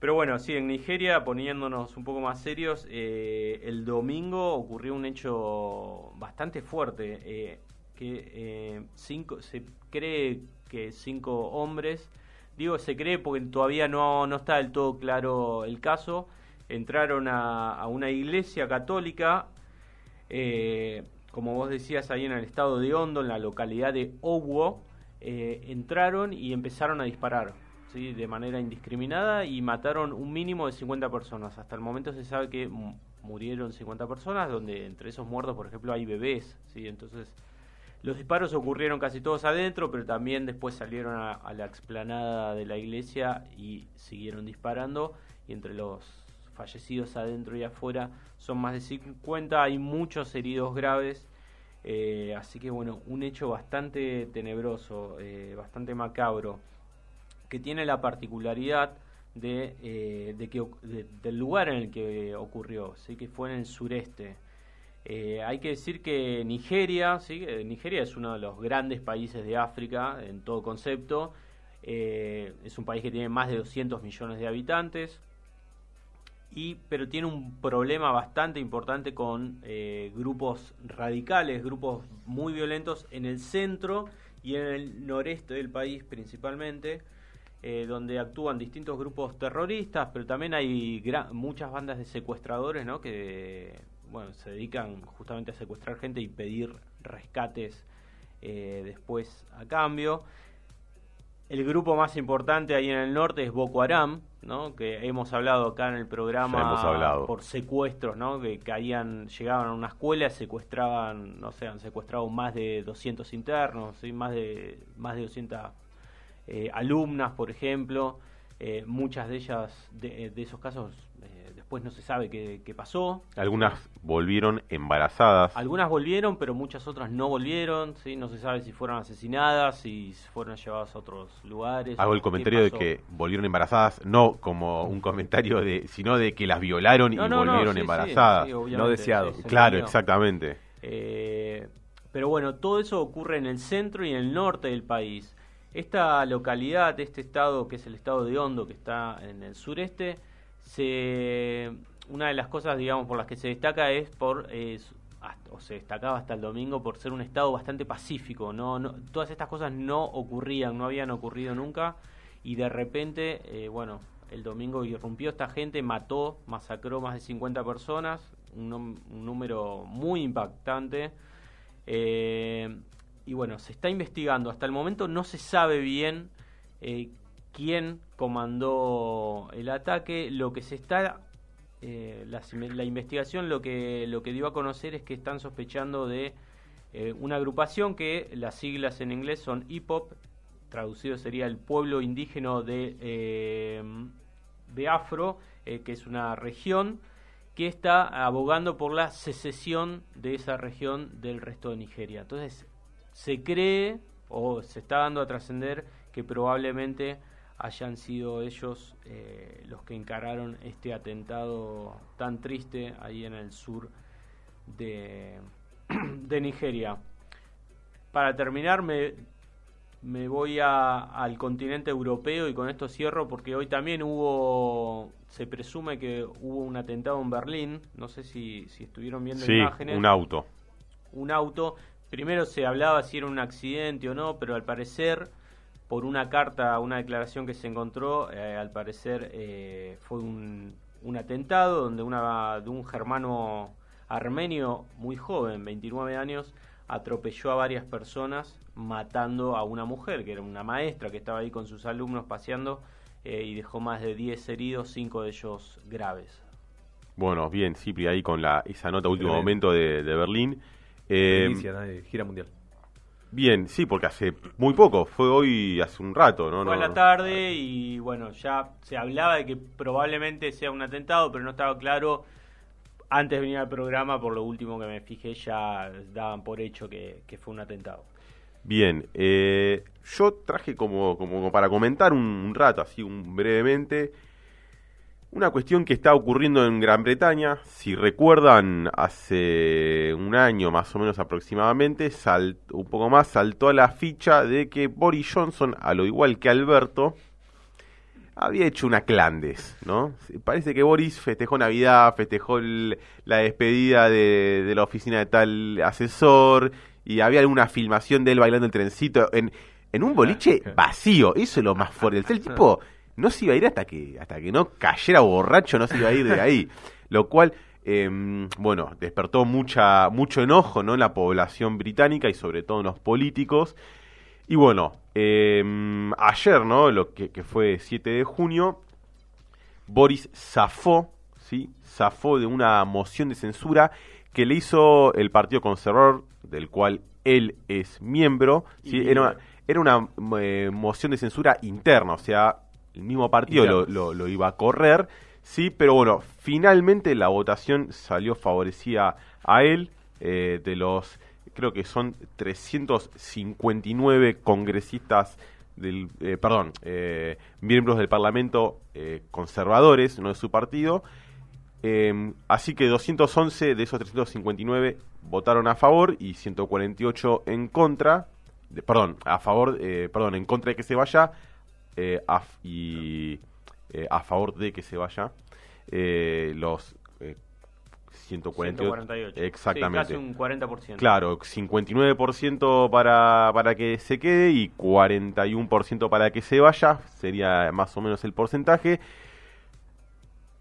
[SPEAKER 2] Pero bueno, sí, en Nigeria, poniéndonos un poco más serios, eh, el domingo ocurrió un hecho bastante fuerte, eh, que cinco, se cree que cinco hombres, digo se cree porque todavía no, no está del todo claro el caso, entraron a, una iglesia católica, eh, como vos decías ahí en el estado de Hondo, en la localidad de Owo, eh, entraron y empezaron a disparar. ¿sí? de manera indiscriminada y mataron un mínimo de 50 personas. Hasta el momento se sabe que murieron 50 personas, donde entre esos muertos, por ejemplo, hay bebés. ¿sí? Entonces, los disparos ocurrieron casi todos adentro, pero también después salieron a, la explanada de la iglesia y siguieron disparando. Y entre los fallecidos adentro y afuera son más de 50, hay muchos heridos graves. Eh, así que bueno, un hecho bastante tenebroso, eh, bastante macabro, que tiene la particularidad de, eh, de que, del lugar en el que ocurrió, ¿sí? que fue en el sureste. Eh, hay que decir que Nigeria. Eh, Nigeria es uno de los grandes países de África en todo concepto. Eh, es un país que tiene más de 200 millones de habitantes, y, pero tiene un problema bastante importante con grupos radicales, grupos muy violentos en el centro y en el noreste del país principalmente. donde actúan distintos grupos terroristas, pero también hay muchas bandas de secuestradores ¿no? que bueno, se dedican justamente a secuestrar gente y pedir rescates eh, después a cambio. El grupo más importante ahí en el norte es Boko Haram, ¿no? que hemos hablado acá en el programa por secuestros, ¿no? que caían, llegaban a una escuela, secuestraban, no sé, han secuestrado más de 200 internos, más de más de 200 eh, alumnas, por ejemplo. Eh, muchas de ellas, de, de esos casos, después no se sabe qué, pasó.
[SPEAKER 1] Algunas volvieron embarazadas.
[SPEAKER 2] Algunas volvieron, pero muchas otras no volvieron, ¿sí? No se sabe si fueron asesinadas, si fueron llevadas a otros lugares.
[SPEAKER 1] Hago el comentario de que volvieron embarazadas, no como un comentario de, sino de que las violaron y volvieron embarazadas.
[SPEAKER 3] no deseado.
[SPEAKER 1] claro, exactamente.
[SPEAKER 2] Eh, pero bueno, todo eso ocurre en el centro y en el norte del país. Esta localidad, este estado que es el estado de Hondo, que está en el sureste, se, una de las cosas, digamos, por las que se destaca es por, o se destacaba hasta el domingo por ser un estado bastante pacífico. No, no, todas estas cosas no ocurrían, no habían ocurrido nunca y de repente, eh, bueno, el domingo irrumpió esta gente, mató, masacró más de 50 personas, un, número muy impactante. Eh, y bueno, se está investigando. Hasta el momento no se sabe bien eh, quién comandó el ataque. Lo que se está, eh, la, investigación lo que, lo que dio a conocer es que están sospechando de eh, una agrupación que las siglas en inglés son IPOP, traducido sería el pueblo indígena de, eh, de Afro, que es una región que está abogando por la secesión de esa región del resto de Nigeria. Entonces, se cree o se está dando a trascender que probablemente hayan sido ellos eh, los que encararon este atentado tan triste ahí en el sur de, de Nigeria. Para terminar, me, me voy a, al continente europeo y con esto cierro porque hoy también hubo, se presume que hubo un atentado en Berlín, no sé si, si estuvieron viendo
[SPEAKER 1] sí,
[SPEAKER 2] imágenes.
[SPEAKER 1] un auto.
[SPEAKER 2] Un auto, primero se hablaba si era un accidente o no, pero al parecer por una carta, una declaración que se encontró, eh, al parecer eh, fue un, un, atentado donde una, de un germano armenio muy joven, 29 años, atropelló a varias personas matando a una mujer, que era una maestra que estaba ahí con sus alumnos paseando eh, y dejó más de 10 heridos, 5 de ellos graves.
[SPEAKER 1] Bueno, bien, Cipri, ahí con la, esa nota último momento de, de Berlín.
[SPEAKER 3] gira mundial.
[SPEAKER 1] Bien, sí, porque hace muy poco, fue hoy, hace un rato, ¿no?
[SPEAKER 2] Fue a la tarde y bueno, ya se hablaba de que probablemente sea un atentado, pero no estaba claro. Antes de venir al programa, por lo último que me fijé, ya daban por hecho que, fue un atentado.
[SPEAKER 1] Bien, eh, yo traje como, como para comentar un, rato, así un brevemente, una cuestión que está ocurriendo en Gran Bretaña, si recuerdan, hace un año más o menos aproximadamente, un poco más, saltó a la ficha de que Boris Johnson, a lo igual que Alberto, había hecho una clandes, ¿no? Parece que Boris festejó Navidad, festejó la despedida de, la oficina de tal asesor, y había alguna filmación de él bailando el trencito en, en un boliche vacío. Eso es lo más fuerte. El tipo no se iba a ir hasta que, hasta que no cayera borracho, no se iba a ir de ahí. Lo cual, em, bueno, despertó mucha, mucho enojo ¿no? en la población británica y sobre todo en los políticos. Y bueno, em, ayer, ¿no? Lo que, fue 7 de junio, Boris zafó, ¿sí? Zafó de una moción de censura que le hizo el Partido Conservador, del cual él es miembro. ¿sí? Era, era una eh, moción de censura interna, o sea, el mismo partido lo, lo, iba a correr, sí, pero bueno, finalmente la votación salió favorecida a él, eh, de los, creo que son 359 congresistas del, eh, perdón, eh, miembros del Parlamento conservadores, no de su partido, Em, así que 211 de esos 359 votaron a favor y 148 en contra. perdón, a favor, eh, perdón, en contra de que se vaya eh, y eh, a favor de que se vaya los 148. Exactamente.
[SPEAKER 2] casi un 40%.
[SPEAKER 1] Claro, 59% para, para que se quede y 41% para que se vaya, sería más o menos el porcentaje.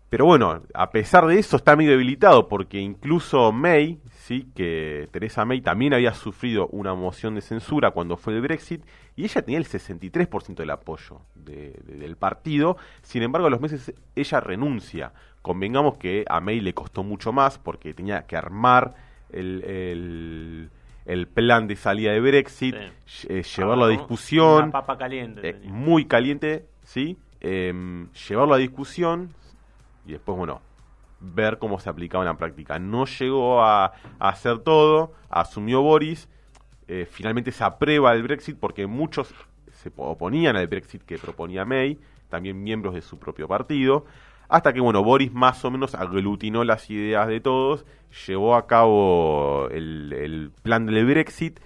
[SPEAKER 1] Pero bueno, a pesar de eso está medio debilitado porque incluso May, sí, que Teresa May también había sufrido una moción de censura cuando fue el Brexit y ella tenía el 63% del apoyo del partido. Sin embargo, a los meses ella renuncia. Convengamos que a May le costó mucho más porque tenía que armar el, el, plan de salida de Brexit, eh, llevarlo a discusión.
[SPEAKER 2] papa caliente.
[SPEAKER 1] Eh, muy caliente, ¿sí? Em, llevarlo a discusión, y después, bueno, ver cómo se aplicaba en la práctica. No llegó a, hacer todo, asumió Boris, eh, finalmente se aprueba el Brexit porque muchos se oponían al Brexit que proponía May, también miembros de su propio partido, hasta que, bueno, Boris más o menos aglutinó las ideas de todos, llevó a cabo el, el plan del Brexit,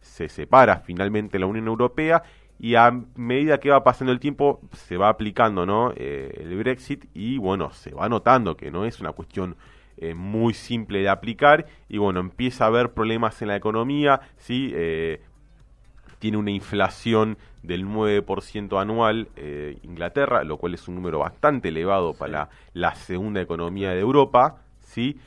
[SPEAKER 1] se separa finalmente la Unión Europea y a medida que va pasando el tiempo se va aplicando ¿no? Eh, el Brexit y bueno, se va notando que no es una cuestión eh, muy simple de aplicar y bueno, empieza a haber problemas en la economía, ¿sí? Eh, tiene una inflación del 9% anual Inglaterra, lo cual es un número bastante elevado para la, segunda economía de Europa, ¿sí?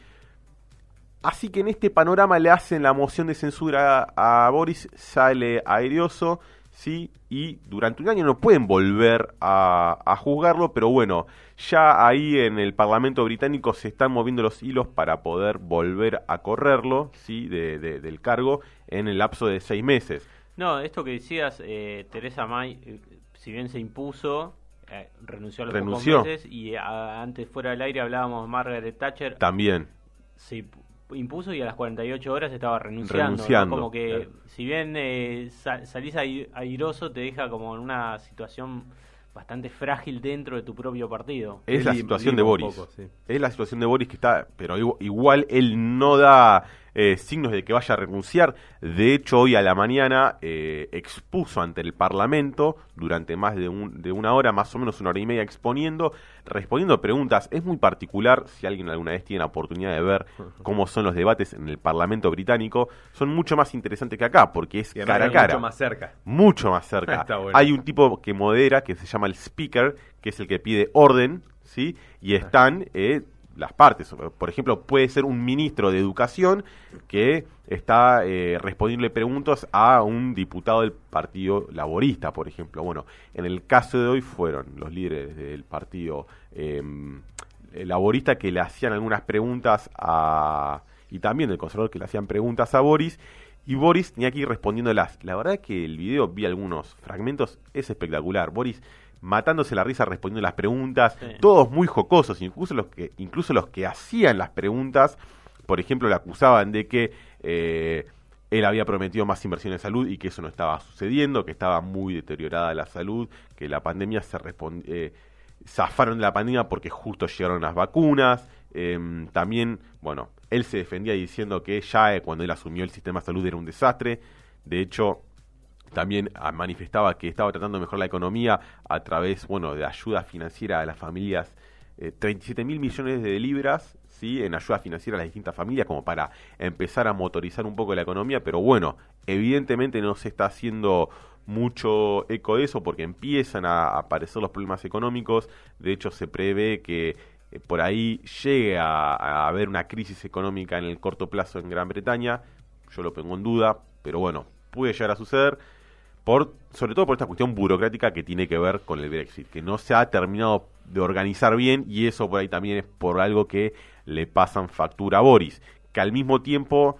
[SPEAKER 1] Así que en este panorama le hacen la moción de censura a Boris, sale airioso, ¿sí? Y durante un año no pueden volver a, juzgarlo, pero bueno, ya ahí en el Parlamento británico se están moviendo los hilos para poder volver a correrlo, ¿sí? De, del cargo en el lapso de seis meses.
[SPEAKER 2] No, esto que decías, eh, Teresa May, eh, si bien se impuso, eh, renunció a los
[SPEAKER 1] renunció.
[SPEAKER 2] meses y antes fuera del aire hablábamos de Margaret Thatcher.
[SPEAKER 1] También.
[SPEAKER 2] Sí, impuso y a las 48 horas estaba renunciando. Como que si bien eh, salís airoso te deja como en una situación bastante frágil dentro de tu propio partido.
[SPEAKER 1] Es la situación de Boris. Es la situación de Boris que está, pero igual él no da eh, signos de que vaya a renunciar. De hecho, hoy a la mañana eh, expuso ante el Parlamento durante más de, un, de una hora, más o menos una hora y media exponiendo, respondiendo preguntas. Es muy particular, si alguien alguna vez tiene la oportunidad de ver cómo son los debates en el Parlamento británico, son mucho más interesantes que acá, porque es cara a cara.
[SPEAKER 3] Mucho más cerca.
[SPEAKER 1] Mucho más cerca. Hay un tipo que modera, que se llama el speaker, que es el que pide orden, ¿sí? Y están... Eh, las partes. Por ejemplo, puede ser un ministro de Educación que está eh, respondiendo preguntas a un diputado del Partido Laborista, por ejemplo. Bueno, en el caso de hoy fueron los líderes del Partido em, Laborista que le hacían algunas preguntas a... y también del conservador que le hacían preguntas a Boris. Y Boris tenía que ir respondiéndolas. La verdad es que el video, vi algunos fragmentos, es espectacular. Boris matándose la risa respondiendo las preguntas, todos muy jocosos, incluso los que, incluso los que hacían las preguntas, por ejemplo, le acusaban de que eh, él había prometido más inversión en salud y que eso no estaba sucediendo, que estaba muy deteriorada la salud, que la pandemia se eh, zafaron de la pandemia porque justo llegaron las vacunas. Em, también, bueno, él se defendía diciendo que ya eh, cuando él asumió el sistema de salud era un desastre. De hecho, también ah, manifestaba que estaba tratando de mejorar la economía a través, bueno, de ayuda financiera a las familias, 37 eh, mil millones de libras, ¿sí? En ayuda financiera a las distintas familias, como para empezar a motorizar un poco la economía, pero bueno, evidentemente no se está haciendo mucho eco de eso porque empiezan a aparecer los problemas económicos, de hecho se prevé que eh, por ahí llegue a, a haber una crisis económica en el corto plazo en Gran Bretaña, yo lo pongo en duda, pero bueno, puede llegar a suceder sobre todo por esta cuestión burocrática que tiene que ver con el Brexit, que no se ha terminado de organizar bien y eso por ahí también es por algo que le pasan factura a Boris, que al mismo tiempo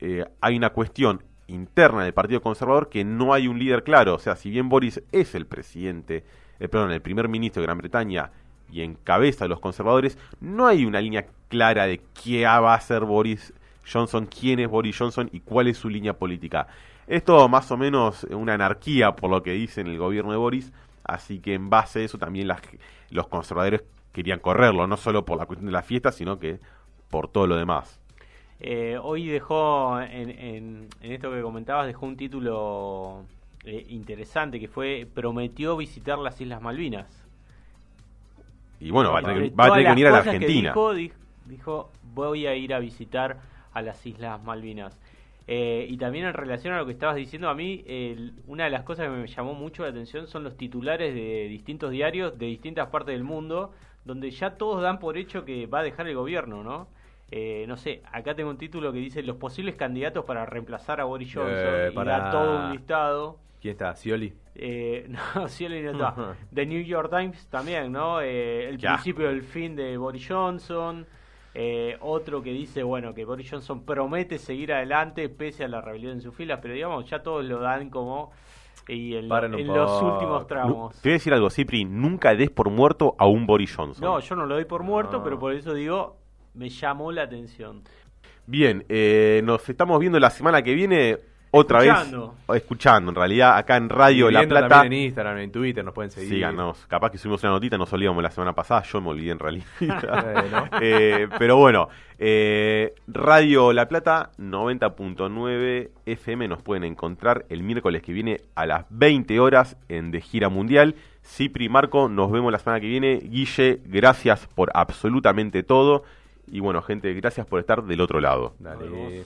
[SPEAKER 1] eh, hay una cuestión interna del Partido Conservador que no hay un líder claro, o sea, si bien Boris es el presidente, eh, perdón, el primer ministro de Gran Bretaña y encabeza a los conservadores, no hay una línea clara de qué va a hacer Boris Johnson, quién es Boris Johnson y cuál es su línea política. Es todo más o menos una anarquía por lo que dice el gobierno de Boris, así que en base a eso también los conservadores querían correrlo, no solo por la cuestión de la fiesta, sino que por todo lo demás.
[SPEAKER 2] Eh, hoy dejó, en, esto que comentabas, dejó un título eh, interesante que fue prometió visitar las Islas Malvinas.
[SPEAKER 1] Y bueno, va a tener, que venir a la Argentina.
[SPEAKER 2] Dijo, dijo, voy a ir a visitar a las Islas Malvinas. Eh, y también en relación a lo que estabas diciendo, a mí una de las cosas que me llamó mucho la atención son los titulares de distintos diarios de distintas partes del mundo, donde ya todos dan por hecho que va a dejar el gobierno, ¿no? Eh, no sé, acá tengo un título que dice los posibles candidatos para reemplazar a Boris Johnson eh, y da todo un listado.
[SPEAKER 3] ¿Quién está? ¿Scioli?
[SPEAKER 2] Eh, no, Scioli no está. The New York Times también, ¿no? Eh, el principio del fin de Boris Johnson. Eh, otro que dice, bueno, que Boris Johnson promete seguir adelante pese a la rebelión en sus filas, pero digamos, ya todos lo dan como y en, los últimos tramos.
[SPEAKER 1] te voy a decir algo, Cipri, nunca des por muerto a un Boris Johnson.
[SPEAKER 2] No, yo no lo doy por muerto, pero por eso digo, me llamó la atención.
[SPEAKER 1] Bien, eh, nos estamos viendo la semana que viene otra vez escuchando, en realidad acá en Radio La Plata.
[SPEAKER 3] en Instagram, en Twitter nos pueden seguir.
[SPEAKER 1] Síganos, capaz que subimos una notita, nos olvidamos la semana pasada, yo me olvidé en realidad. Eh, pero bueno, eh, Radio La Plata 90.9 FM nos pueden encontrar el miércoles que viene a las 20 horas en De Gira Mundial. Cipri Marco, nos vemos la semana que viene. Guille, gracias por absolutamente todo. Y bueno, gente, gracias por estar del otro lado.
[SPEAKER 3] Dale.